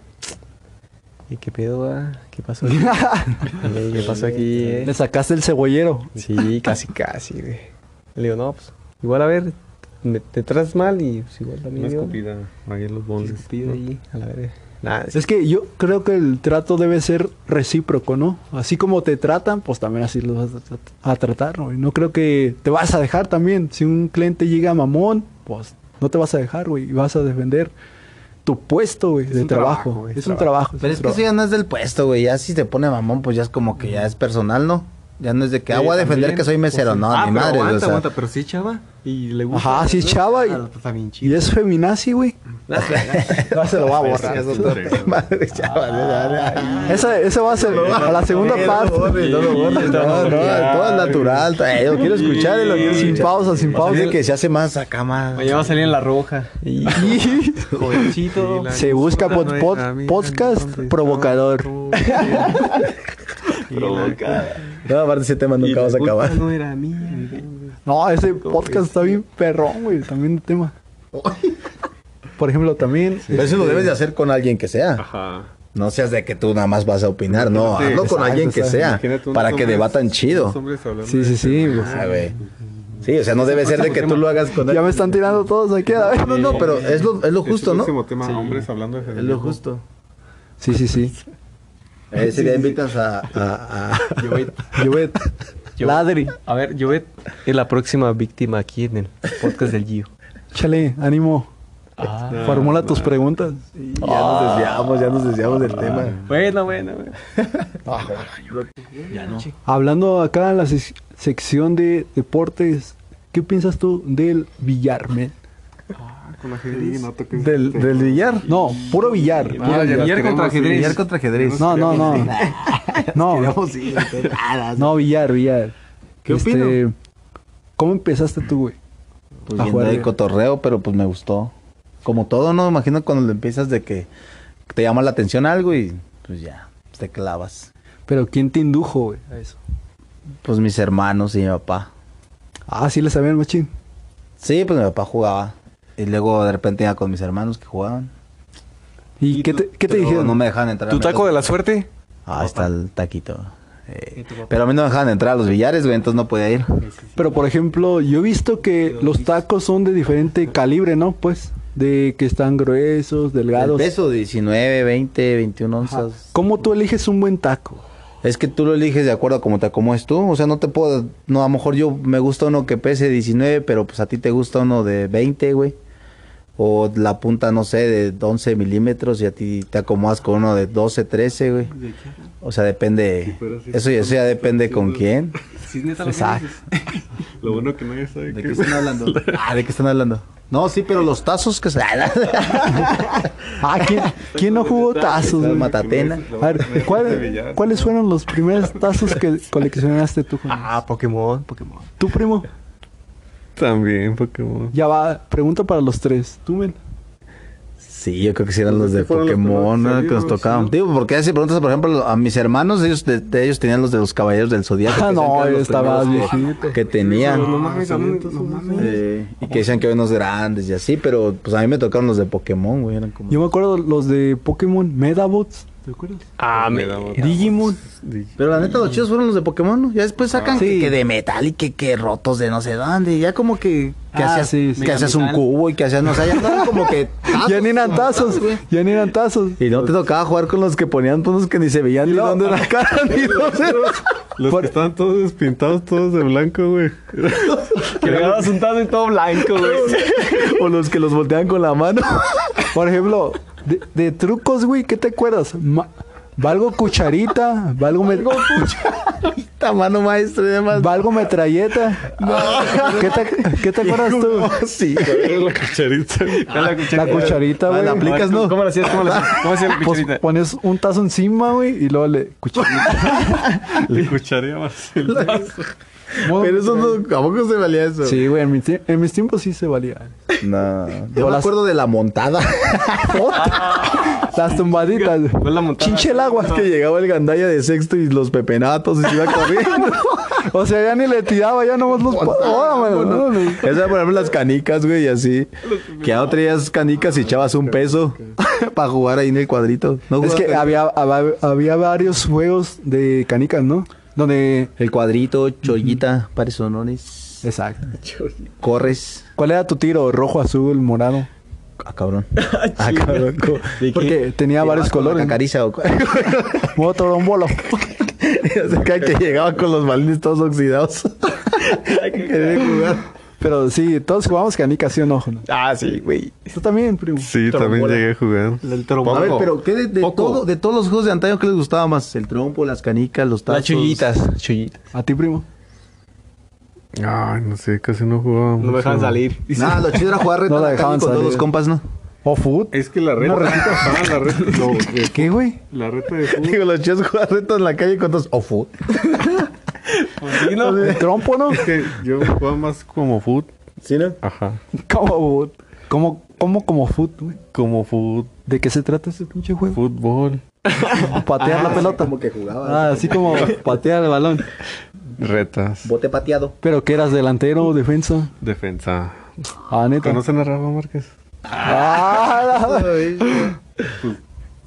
Speaker 4: ¿Y qué pedo, va? ¿Qué pasó aquí? (laughs) ¿Qué pasó aquí, eh?
Speaker 1: Le sacaste el cebollero.
Speaker 4: Sí, casi, casi, güey. Le digo, no, pues, igual a ver, me- te tratas mal y pues igual también
Speaker 3: Una escupida ahí en los bondes.
Speaker 4: Escupida ahí, a la verga. Nada,
Speaker 1: Es que yo creo que el trato debe ser recíproco, ¿no? Así como te tratan, pues también así los vas a, trat- a tratar, ¿no? Y no creo que te vas a dejar también. Si un cliente llega mamón, pues no te vas a dejar, güey. Y vas a defender tu puesto, güey, de trabajo.
Speaker 4: trabajo, güey,
Speaker 1: es
Speaker 4: es
Speaker 1: un trabajo.
Speaker 2: Pero
Speaker 1: un
Speaker 2: es que eso ya no es del puesto, güey. Ya si te pone mamón, pues ya es como que ya es personal, ¿no? Ya no es de que, ah, voy a defender que soy mesero. No,
Speaker 4: ah, pero
Speaker 2: madre,
Speaker 4: aguanta,
Speaker 2: o sea.
Speaker 4: aguanta, pero sí, chava. Y le gusta.
Speaker 1: Ajá, sí, chava, y-
Speaker 4: Ah, pues, está bien
Speaker 1: Y es feminazi, güey. No se lo va a borrar.
Speaker 3: Eso.
Speaker 2: Madre, ya.
Speaker 1: Esa, esa va a ser a la segunda parte.
Speaker 2: No no no, todo es natural. Eh, Lo quiero escuchar, eh,
Speaker 1: Sin pausa, sin pausa.
Speaker 2: Que se hace más acá, más.
Speaker 4: Mañana va a salir en la roja. Jovencito.
Speaker 1: Se busca pod- pod- podcast provocador.
Speaker 2: No, aparte ese tema nunca vas a acabar.
Speaker 4: No era mía.
Speaker 1: No, ese podcast está bien perrón, güey. También el tema. Por ejemplo, también.
Speaker 2: Pero eso lo
Speaker 1: este,
Speaker 2: debes de hacer con alguien que sea.
Speaker 3: Ajá.
Speaker 2: No seas de que tú nada más vas a opinar, no,
Speaker 3: Imagínate,
Speaker 2: hazlo con
Speaker 1: exacto,
Speaker 2: alguien que sea, para que debatan chido.
Speaker 1: Sí,
Speaker 3: de
Speaker 1: sí,
Speaker 3: este
Speaker 1: sí. pues,
Speaker 2: Ah, güey. Sí, o sea, no debe ser de que tú lo hagas con
Speaker 1: ya me están tirando todos aquí a vez.
Speaker 2: No, no, pero es lo, es lo justo,
Speaker 3: Es el
Speaker 2: ¿no?
Speaker 3: próximo tema, hombres hablando de
Speaker 2: Es lo justo.
Speaker 1: Sí, sí, sí.
Speaker 2: Ese día invitas a... a, a-
Speaker 1: Llovet.
Speaker 4: Yo-
Speaker 1: Ladri.
Speaker 4: A ver, Jovet es la próxima víctima aquí en el podcast del Gio.
Speaker 1: Chale, ánimo.
Speaker 4: Ah.
Speaker 1: Formula tus preguntas.
Speaker 2: Ya nos desviamos, ya nos desviamos del tema.
Speaker 4: Bueno, bueno, bueno.
Speaker 1: Hablando acá en la sec- sección de deportes, ¿qué piensas tú del billar?
Speaker 3: Con ajedrez, no toques
Speaker 2: ¿Del,
Speaker 3: este.
Speaker 2: del billar?
Speaker 1: No, puro billar.
Speaker 3: Ah,
Speaker 1: billar.
Speaker 4: billar contra ajedrez.
Speaker 2: Billar contra ajedrez.
Speaker 1: No, no, no. (laughs) No, no, billar, billar.
Speaker 2: ¿Qué
Speaker 1: Este,
Speaker 2: opino?
Speaker 1: ¿Cómo empezaste tú, güey?
Speaker 2: Pues
Speaker 1: A
Speaker 2: viendo
Speaker 1: jugar
Speaker 2: de cotorreo, pero pues me gustó. Como todo, ¿no? Imagino cuando le empiezas de que te llama la atención algo y pues ya, te clavas.
Speaker 1: Pero ¿quién te indujo, güey, a eso?
Speaker 2: Pues mis hermanos y mi papá.
Speaker 1: Ah, sí le sabían machín.
Speaker 2: Sí, pues mi papá jugaba. Y luego de repente iba con mis hermanos que jugaban.
Speaker 1: ¿Y, qué te, qué te dijeron?
Speaker 2: No me dejaban entrar.
Speaker 4: ¿Tu taco de la suerte?
Speaker 2: Ah, está el taquito. Eh, pero a mí no me dejaban entrar a los billares, güey, entonces no podía ir.
Speaker 1: Pero por ejemplo, yo he visto que los tacos son de diferente calibre, ¿no? Pues, de que están gruesos,
Speaker 2: El
Speaker 1: delgados.
Speaker 2: peso, 19, 20, 21
Speaker 1: Ajá.
Speaker 2: onzas.
Speaker 1: ¿Cómo tú eliges un buen taco?
Speaker 2: Es que tú lo eliges de acuerdo a cómo te acomodes tú. O sea, no te puedo... No, a lo mejor yo me gusta uno que pese 19, pero pues a ti te gusta uno de 20, güey. O la punta, no sé, de 11 milímetros y a ti te acomodas con uno de 12, 13, güey. O sea, depende... Eso, ya- eso ya depende con quién.
Speaker 1: Exacto. (laughs)
Speaker 3: Lo bueno que nadie sabe
Speaker 2: ¿De
Speaker 3: qué
Speaker 2: qué
Speaker 3: es.
Speaker 2: están hablando? (laughs) Ah, ¿de qué están hablando? No, sí, pero los tazos que se... (laughs)
Speaker 1: Ah, ¿quién, quién no jugó tazos? güey?
Speaker 2: Matatena.
Speaker 1: A ver, ¿cuál- ¿cuáles fueron los primeros tazos que coleccionaste tú? Juan?
Speaker 4: Ah, Pokémon, Pokémon.
Speaker 1: ¿Tu primo?
Speaker 3: También Pokémon.
Speaker 1: Ya va, pregunta para los tres. ¿Tú, men?
Speaker 2: Sí, yo creo que sí eran los de
Speaker 3: los
Speaker 2: Pokémon, que nos tocaban.
Speaker 3: sí.
Speaker 2: Digo, porque si preguntas, por ejemplo, a mis hermanos, ellos, de, de ellos tenían los de los Caballeros del Zodíaco.
Speaker 1: Ah, no,
Speaker 2: eran los
Speaker 1: estaba viejito.
Speaker 2: Que tenían.
Speaker 3: No mames, a mí- no mames.
Speaker 2: Eh, y que decían que había unos grandes y así, pero pues a mí me tocaron los de Pokémon, güey. Eran como...
Speaker 1: Yo me acuerdo los de Pokémon Medabots. ¿Te acuerdas?
Speaker 4: Ah,
Speaker 3: Me
Speaker 4: me...
Speaker 1: Digimon.
Speaker 2: Pero la neta, los chidos fueron los de Pokémon, ¿no? Ya después sacan
Speaker 1: Sí.
Speaker 2: que, que de metal y que, que rotos de no sé dónde. Ya como que, que
Speaker 1: Ah,
Speaker 2: hacías,
Speaker 1: sí, sí.
Speaker 2: que hacías un cubo y que hacías, no sé, ya andaban como que... (laughs)
Speaker 1: Ya ni eran tazos,
Speaker 2: güey.
Speaker 1: ya ni eran tazos.
Speaker 2: Y no te tocaba jugar con los que ponían unos que ni se veían ni
Speaker 1: no.
Speaker 2: dónde era cara (laughs) ni dónde.
Speaker 3: Los
Speaker 1: Por-
Speaker 3: que estaban todos despintados, todos de blanco, güey.
Speaker 4: Que le agarras un tazo y todo blanco, güey. (laughs)
Speaker 2: o los que los volteaban con la mano.
Speaker 1: Por ejemplo, de, de trucos, güey, ¿qué te acuerdas? Ma- ¿Valgo cucharita? ¿Valgo, me-
Speaker 2: Esta mano maestra y demás.
Speaker 1: ¿Valgo metralleta? ¿Qué, te, ¿Qué te acuerdas tú? (laughs)
Speaker 2: sí.
Speaker 3: la cucharita.
Speaker 1: La cucharita,
Speaker 2: Ah,
Speaker 1: güey.
Speaker 2: la aplicas, ¿no?
Speaker 4: ¿Cómo lo hacías? ¿Cómo lo hacías? ¿Cómo hacías la
Speaker 1: Pues
Speaker 4: cucharita?
Speaker 1: pones un tazo encima, güey, y luego le... Cucharita. (laughs)
Speaker 3: Le cucharía más el
Speaker 1: Modo-
Speaker 2: Pero eso no, ¿a poco se valía eso?
Speaker 1: Sí, güey, en, mis tie- en mis tiempos sí se valía.
Speaker 2: No. (laughs) Yo me
Speaker 1: las-
Speaker 2: acuerdo de la montada. (laughs)
Speaker 1: Las tumbaditas.
Speaker 4: Fue la montada.
Speaker 1: Chinche el agua.
Speaker 2: Es que llegaba el gandalla de sexto y los pepenatos y se iba corriendo. (laughs)
Speaker 1: O sea, ya ni le tiraba, ya nomás los... órale.
Speaker 2: Eso era, por ejemplo, las canicas, güey, y así. Que ya no traías canicas y echabas un peso para jugar ahí en el cuadrito. ¿No
Speaker 1: Es que había, había, había varios juegos de canicas, ¿no? Donde...
Speaker 2: El cuadrito, chollita, pares sonores.
Speaker 1: Exacto. (laughs)
Speaker 2: Corres.
Speaker 1: ¿Cuál era tu tiro? ¿Rojo, azul, morado?
Speaker 2: Ah, cabrón. (laughs) Ah, cabrón.
Speaker 1: Porque tenía varios colores.
Speaker 2: Cacariza o? (laughs)
Speaker 1: Modo torombolo.
Speaker 2: o sea, que, que llegaba con los balines todos oxidados. Quería jugar.
Speaker 1: Pero sí, todos jugamos canicas, ¿sí o no?
Speaker 4: Ah, sí, güey.
Speaker 1: Tú también, primo.
Speaker 3: Sí, también llegué a jugar.
Speaker 4: El trompo.
Speaker 2: A ver, pero ¿qué de, de todo, de todos los juegos de antaño qué les gustaba más? El trompo, las canicas, los tazos.
Speaker 4: Las chullitas. Chullitas.
Speaker 1: ¿A ti, primo?
Speaker 3: Ay, no sé, casi no jugaba
Speaker 4: No me
Speaker 3: mucho.
Speaker 4: salir.
Speaker 2: Nada, lo chido era jugar reta (laughs)
Speaker 1: No la dejaban
Speaker 2: con todos
Speaker 1: salir.
Speaker 2: los compas, ¿no?
Speaker 1: ¿O food?
Speaker 3: Es que la reta, ajá, (laughs) la reta, no, de-
Speaker 1: ¿Qué, güey?
Speaker 3: la reta de fútbol.
Speaker 2: Digo, los chidos jugar reta en la calle con todos. O food.
Speaker 4: Sí, ¿no?
Speaker 1: ¿El trompo, no?
Speaker 3: Es que yo jugaba más como foot.
Speaker 2: ¿Sí, no?
Speaker 3: Ajá.
Speaker 1: ¿Cómo food? ¿Cómo, cómo como food, güey?
Speaker 3: Como foot,
Speaker 1: ¿De qué se trata ese pinche juego?
Speaker 3: fútbol.
Speaker 1: Patear la pelota.
Speaker 2: Como que jugaba.
Speaker 1: Ah, así como patear el balón.
Speaker 3: Retas.
Speaker 2: Bote pateado.
Speaker 1: ¿Pero que eras delantero o defensa?
Speaker 3: Defensa.
Speaker 1: Ah, neta.
Speaker 3: ¿Conocen a Rafa Márquez?
Speaker 1: Ah,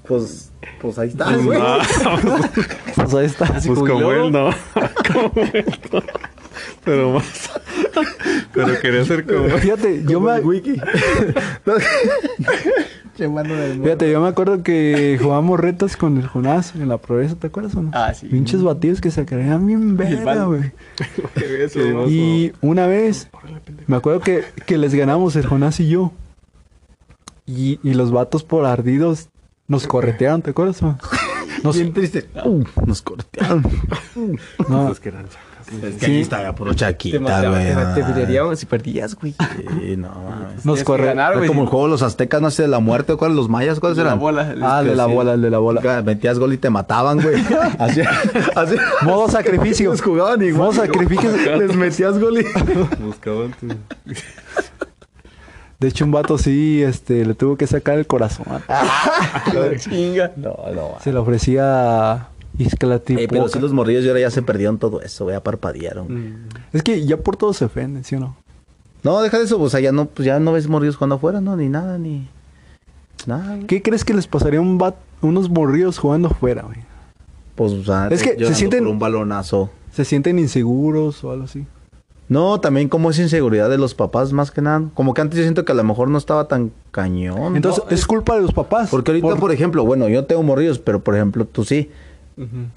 Speaker 2: Pues, pues ahí está, güey. (laughs)
Speaker 1: pues ahí está.
Speaker 3: Pues como él no. (laughs) como él no. Pero más. Pero quería ser como.
Speaker 1: Fíjate, yo me,
Speaker 2: wiki. (laughs)
Speaker 1: Fíjate, yo me acuerdo que jugábamos retas con el Jonás en la progresa, ¿te acuerdas o no?
Speaker 4: Ah, sí.
Speaker 1: Pinches batidos que se creían bien verga, güey. Y una vez, me acuerdo que, que les ganamos el Jonás y yo. Y, y los vatos por ardidos nos corretearon, ¿te acuerdas? (laughs) Nos,
Speaker 2: Bien triste. Uh, nos cortearon. (laughs)
Speaker 1: no,
Speaker 3: Es que eran chacas.
Speaker 2: Es que ahí estaba puro
Speaker 4: Te
Speaker 2: chaquita,
Speaker 4: mataban,
Speaker 2: güey.
Speaker 4: te, te filerían si perdías, güey.
Speaker 2: Sí, no (laughs) mames.
Speaker 1: nos
Speaker 4: Tienes que
Speaker 1: corre...
Speaker 4: ganar,
Speaker 2: Era
Speaker 4: güey.
Speaker 2: como el juego de los aztecas, no sé, de la muerte, ¿cuáles? ¿Los mayas? ¿Cuáles
Speaker 4: La
Speaker 2: eran?
Speaker 4: bola.
Speaker 1: Ah, de la bola, el de la bola.
Speaker 2: Metías gol y te mataban, güey. Así, así.
Speaker 1: Modo sacrificio.
Speaker 2: Los jugaban igual.
Speaker 1: Modo sacrificio.
Speaker 2: Les metías gol y...
Speaker 3: Buscaban tu...
Speaker 1: De hecho, un vato sí, este, le tuvo que sacar el corazón. (laughs)
Speaker 4: Chinga.
Speaker 2: No, no.
Speaker 1: Se le ofrecía Y es que la tipo...
Speaker 2: Eh, pero sí los morrillos ahora ya se perdieron todo eso, ya parpadearon.
Speaker 1: Es que ya por todo se ofenden, ¿sí o no?
Speaker 2: No, deja de eso, o sea, ya no, pues ya no ves morrillos jugando afuera, ¿no? Ni nada, ni... Nada, güey.
Speaker 1: ¿Qué crees que les pasaría a un bat- unos morrillos jugando afuera, güey?
Speaker 2: Pues, o sea,
Speaker 1: Es que se sienten-
Speaker 2: por un balonazo.
Speaker 1: ¿Se sienten inseguros o algo así?
Speaker 2: No, también como es inseguridad de los papás, más que nada. Como que antes yo siento que a lo mejor no estaba tan cañón.
Speaker 1: Entonces,
Speaker 2: ¿no?
Speaker 1: es culpa de los papás.
Speaker 2: Porque ahorita, por...
Speaker 1: Por-
Speaker 2: ejemplo, bueno, yo tengo morrillos, pero por ejemplo, tú sí.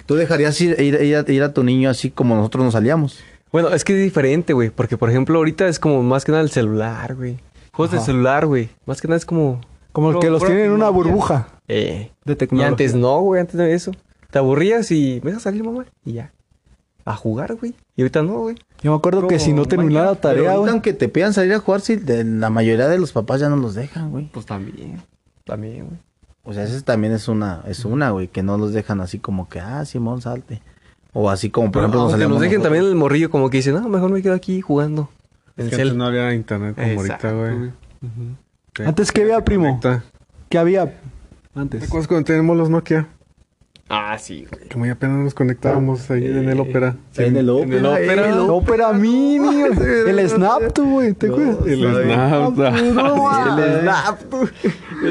Speaker 2: ¿Tú dejarías ir, ir- ir a, ir a tu niño así como nosotros nos salíamos?
Speaker 4: Bueno, es que es diferente, güey. Porque, por ejemplo, ahorita es como más que nada el celular, güey. Juegos de
Speaker 1: Ajá.
Speaker 4: celular, güey. Más que nada es como...
Speaker 1: Como
Speaker 4: Puro-
Speaker 1: que los tienen en una burbuja
Speaker 4: Eh.
Speaker 1: de
Speaker 4: Y
Speaker 1: tecnología.
Speaker 4: antes no, güey. Antes de eso. Te aburrías y... ¿Me dejas salir, mamá? Y ya. A jugar, güey. Y ahorita no, güey.
Speaker 1: Yo me acuerdo que si no terminara la
Speaker 2: Pero
Speaker 1: tarea, güey.
Speaker 2: aunque te pidan salir a jugar, si de- la mayoría de los papás ya no los dejan, güey.
Speaker 4: Pues también. También, güey.
Speaker 2: O sea, esa también es una, es una, güey, que no los dejan así como que, ah, Simón, salte. O así como, por ejemplo, nos
Speaker 4: Aunque
Speaker 2: salíamos
Speaker 4: nos dejen también el morrillo como que dice, no, mejor me quedo aquí jugando.
Speaker 3: Es que antes no había internet como
Speaker 4: Exacto,
Speaker 3: ahorita, güey.
Speaker 1: Antes, ¿qué había, primo?
Speaker 3: Conecta.
Speaker 1: ¿Qué había
Speaker 3: ¿Te
Speaker 1: antes?
Speaker 3: acuerdas cuando teníamos los Nokia?
Speaker 4: Ah, sí, güey.
Speaker 3: Que muy apenas nos conectábamos ahí en el ópera.
Speaker 2: En el
Speaker 4: En el
Speaker 2: ópera,
Speaker 4: ópera.
Speaker 2: eh,
Speaker 1: El Opera Mini, güey. el Snap, tú, güey. ¿Te acuerdas?
Speaker 3: El
Speaker 2: Ay.
Speaker 3: Snap.
Speaker 1: No, (laughs)
Speaker 2: El snap.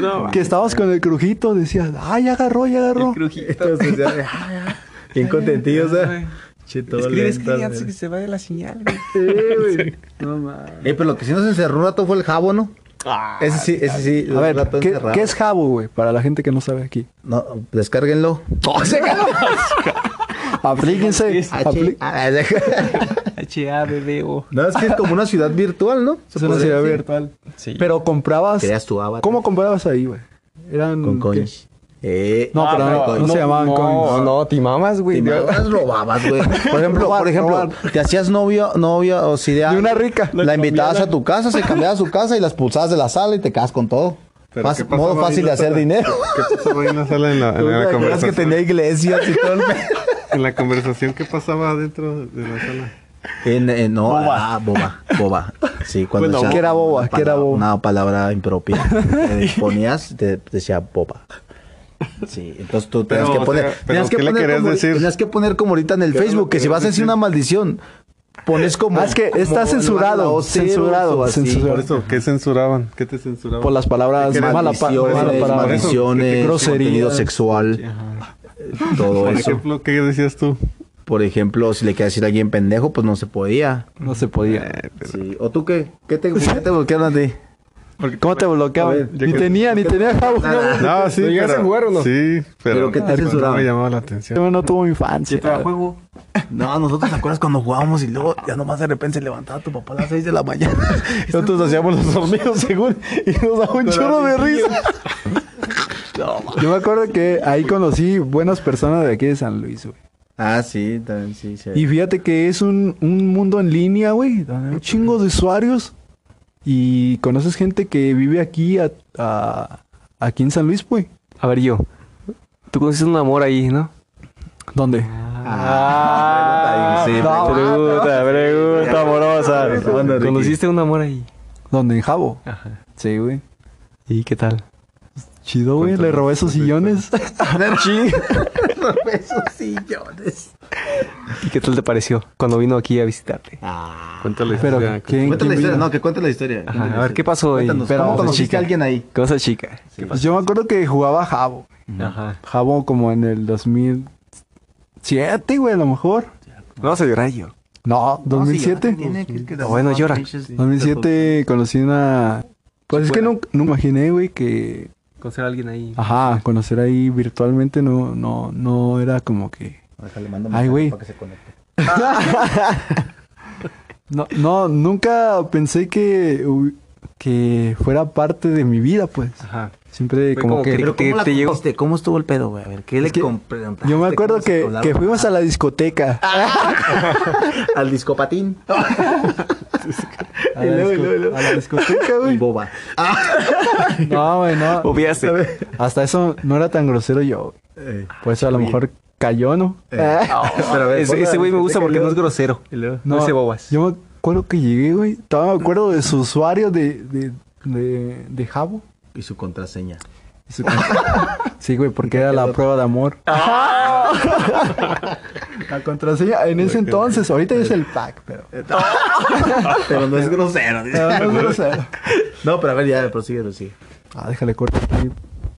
Speaker 4: No,
Speaker 1: Que estabas con el crujito, decías, ah, ya agarró, ya agarró.
Speaker 2: Entonces, ya, (laughs) ya, ya. Bien contentillos, ¿eh? Che, todo
Speaker 4: Escribe,
Speaker 2: lento,
Speaker 4: escribe antes
Speaker 2: güey.
Speaker 4: que se vaya la señal, güey. (laughs)
Speaker 1: No mames.
Speaker 2: Eh, pero lo que sí nos encerró un rato fue el jabo, ¿no? Ese sí, ese sí.
Speaker 1: A ver, ¿qué, es Jabo, güey? Para la gente que no sabe aquí.
Speaker 2: No, descárguenlo.
Speaker 1: Aplíquense. apli-
Speaker 2: Ah,
Speaker 4: H-A-B-B-O.
Speaker 2: No, es que es como una ciudad virtual, ¿no?
Speaker 1: Es una ciudad virtual.
Speaker 4: Sí.
Speaker 1: Pero comprabas.
Speaker 2: Creas tu avatar.
Speaker 1: ¿Cómo comprabas ahí, güey? Eran.
Speaker 2: Con
Speaker 1: ¿qué?
Speaker 2: coins. Eh,
Speaker 1: No, pero no, no se llamaban
Speaker 4: no,
Speaker 1: coins.
Speaker 4: No, te mamas, güey.
Speaker 2: Te imaginas, robabas, güey. (laughs) Por ejemplo,
Speaker 1: Robar,
Speaker 2: por ejemplo,
Speaker 1: robar.
Speaker 2: te hacías novio, novia o si de
Speaker 1: De una rica.
Speaker 2: La invitabas a tu casa, se cambiaba a su casa y las pulsabas de la sala y te quedas con todo.
Speaker 3: Pero
Speaker 2: Fácil-
Speaker 3: ¿qué pasaba
Speaker 2: modo fácil de hacer dinero. (laughs)
Speaker 3: ¿Qué pasaba ahí en la sala en la, en la (laughs)
Speaker 2: ¿Te acuerdas que
Speaker 3: conversación?
Speaker 2: tenía iglesias y todo el pe-
Speaker 3: En la conversación, ¿qué pasaba dentro de la sala?
Speaker 2: En, en- no, boba. Ah, boba, boba. Sí, cuando
Speaker 1: Bueno, ¿qué era boba?
Speaker 2: una
Speaker 1: ¿Qué era
Speaker 2: palabra-
Speaker 1: boba?
Speaker 2: Una palabra impropia. Te ponías, te decía boba. (laughs) Sí, entonces tú tenías
Speaker 3: Pero,
Speaker 2: que
Speaker 3: o
Speaker 2: poner.
Speaker 3: sea, pero
Speaker 2: que
Speaker 3: ¿qué le
Speaker 2: poner
Speaker 3: querías
Speaker 2: como,
Speaker 3: decir?
Speaker 2: Tenías que poner como ahorita en el
Speaker 3: ¿Qué era
Speaker 2: Facebook que
Speaker 3: que
Speaker 2: si vas a decir una (laughs) maldición, pones como.
Speaker 1: Ah, es que
Speaker 2: como
Speaker 1: está
Speaker 2: en
Speaker 1: censurado,
Speaker 2: O
Speaker 1: censurado,
Speaker 2: o
Speaker 1: censurado.
Speaker 3: Por eso, ¿qué censuraban? ¿Qué te censuraban?
Speaker 1: Por las palabras
Speaker 3: ¿Qué eran
Speaker 1: mala, pa-
Speaker 2: Maldiciones, maldiciones,
Speaker 1: Groserías.
Speaker 2: contenido sexual, todo
Speaker 3: Por
Speaker 2: eso.
Speaker 3: ejemplo, ¿qué decías tú?
Speaker 2: Por ejemplo, si le querías decir a alguien pendejo, pues no se podía.
Speaker 1: No se podía.
Speaker 2: Sí. ¿O tú qué? ¿Qué te, qué te bloquearon a ti?
Speaker 1: ¿Cómo te bloqueaban? Ni tenía, ni tenía Jabo.
Speaker 3: No, sí,
Speaker 4: ¿Lo llegaste
Speaker 3: pero...
Speaker 4: a jugar o no?
Speaker 3: Sí, pero...
Speaker 2: ¿Pero qué te censuraban?
Speaker 3: me llamaba la atención.
Speaker 1: Yo no tuvo infancia.
Speaker 4: juego?
Speaker 2: No, nosotros te acuerdas cuando jugábamos y luego ya nomás de repente se levantaba tu papá a las 6 de la mañana. (laughs) Nosotros hacíamos los dormidos según y nos daba un chorro de risa.
Speaker 1: Yo me acuerdo que ahí conocí buenas personas de aquí de San Luis, güey.
Speaker 2: Ah, sí, también sí. sí.
Speaker 1: Y fíjate que es un, un mundo en línea, güey, donde hay un chingo de usuarios. Y conoces gente que vive aquí, a, a- aquí en San Luis, güey.
Speaker 4: A ver, yo. Tú conociste un amor ahí, ¿no?
Speaker 1: ¿Dónde?
Speaker 2: Ah, sí,
Speaker 1: no.
Speaker 4: pregunta, pregunta amorosa. ¿Conociste un amor ahí?
Speaker 1: ¿Dónde? ¿En Jabo?
Speaker 4: Ajá.
Speaker 1: Sí, güey.
Speaker 4: ¿Y qué tal?
Speaker 1: Chido, güey. Le (laughs) (laughs) robé esos sillones.
Speaker 2: esos sillones.
Speaker 4: ¿Y qué tal te pareció cuando vino aquí a visitarte?
Speaker 2: Ah.
Speaker 3: Cuéntale.
Speaker 1: Pero,
Speaker 3: ya,
Speaker 1: ¿quién, quién
Speaker 2: la historia, no, que cuente la historia.
Speaker 4: Ajá, a ver, ¿qué
Speaker 2: historia.
Speaker 4: pasó ahí?
Speaker 2: Cuéntanos,
Speaker 1: Pero,
Speaker 2: ¿cómo
Speaker 1: esa
Speaker 2: conociste
Speaker 1: chica.
Speaker 2: a alguien ahí?
Speaker 4: Con esa chica.
Speaker 1: Pues yo me acuerdo que jugaba Jabo.
Speaker 4: Ajá.
Speaker 1: Jabo como en el 2007, güey, a lo mejor.
Speaker 4: No vas a llorar yo.
Speaker 1: No, 2007.
Speaker 4: Bueno, llora.
Speaker 1: 2007 conocí una... Pues es que no, no imaginé, güey, que...
Speaker 4: Conocer a alguien ahí.
Speaker 1: Ajá, conocer ahí virtualmente no, no, no era como que...
Speaker 2: Déjale, mando
Speaker 1: Ay, güey.
Speaker 2: para que se conecte. (laughs)
Speaker 1: No, no, nunca pensé que, que fuera parte de mi vida, pues.
Speaker 4: Ajá.
Speaker 1: Siempre
Speaker 4: Fue
Speaker 1: como,
Speaker 4: como
Speaker 1: que...
Speaker 4: que-
Speaker 2: Pero
Speaker 4: te-
Speaker 2: ¿cómo la
Speaker 4: te llegó?
Speaker 2: ¿Cómo estuvo el pedo, güey? A ver, ¿qué le
Speaker 1: que
Speaker 2: compré?
Speaker 1: Yo me acuerdo que, que fuimos a la discoteca. (laughs)
Speaker 2: al discopatín. (laughs)
Speaker 1: A la,
Speaker 2: Y luego, y
Speaker 1: disco-
Speaker 2: luego, y luego.
Speaker 1: a la discoteca,
Speaker 2: Y
Speaker 1: güey.
Speaker 2: boba.
Speaker 1: No, güey, no.
Speaker 4: Obviaste.
Speaker 1: Hasta eso no era tan grosero yo. güey. Por eso a lo mejor cayó, ¿no? (laughs)
Speaker 2: Pero a ver,
Speaker 4: Ese, güey me gusta porque no es grosero. No,
Speaker 1: No,
Speaker 4: hace bobas.
Speaker 1: Yo me acuerdo que llegué, güey. Todavía me acuerdo de su usuario de, de, de, de Jabo.
Speaker 2: Y su contraseña.
Speaker 1: Y su- (laughs) Sí, güey, porque era la prueba de amor.
Speaker 2: Ah. (laughs)
Speaker 1: La contraseña en ese entonces, ahorita es el pack, pero.
Speaker 2: Pero no es grosero. dice.
Speaker 1: pero no es grosero.
Speaker 2: No, pero a ver, ya, prosigue, prosigue.
Speaker 1: Ah, déjale cortar aquí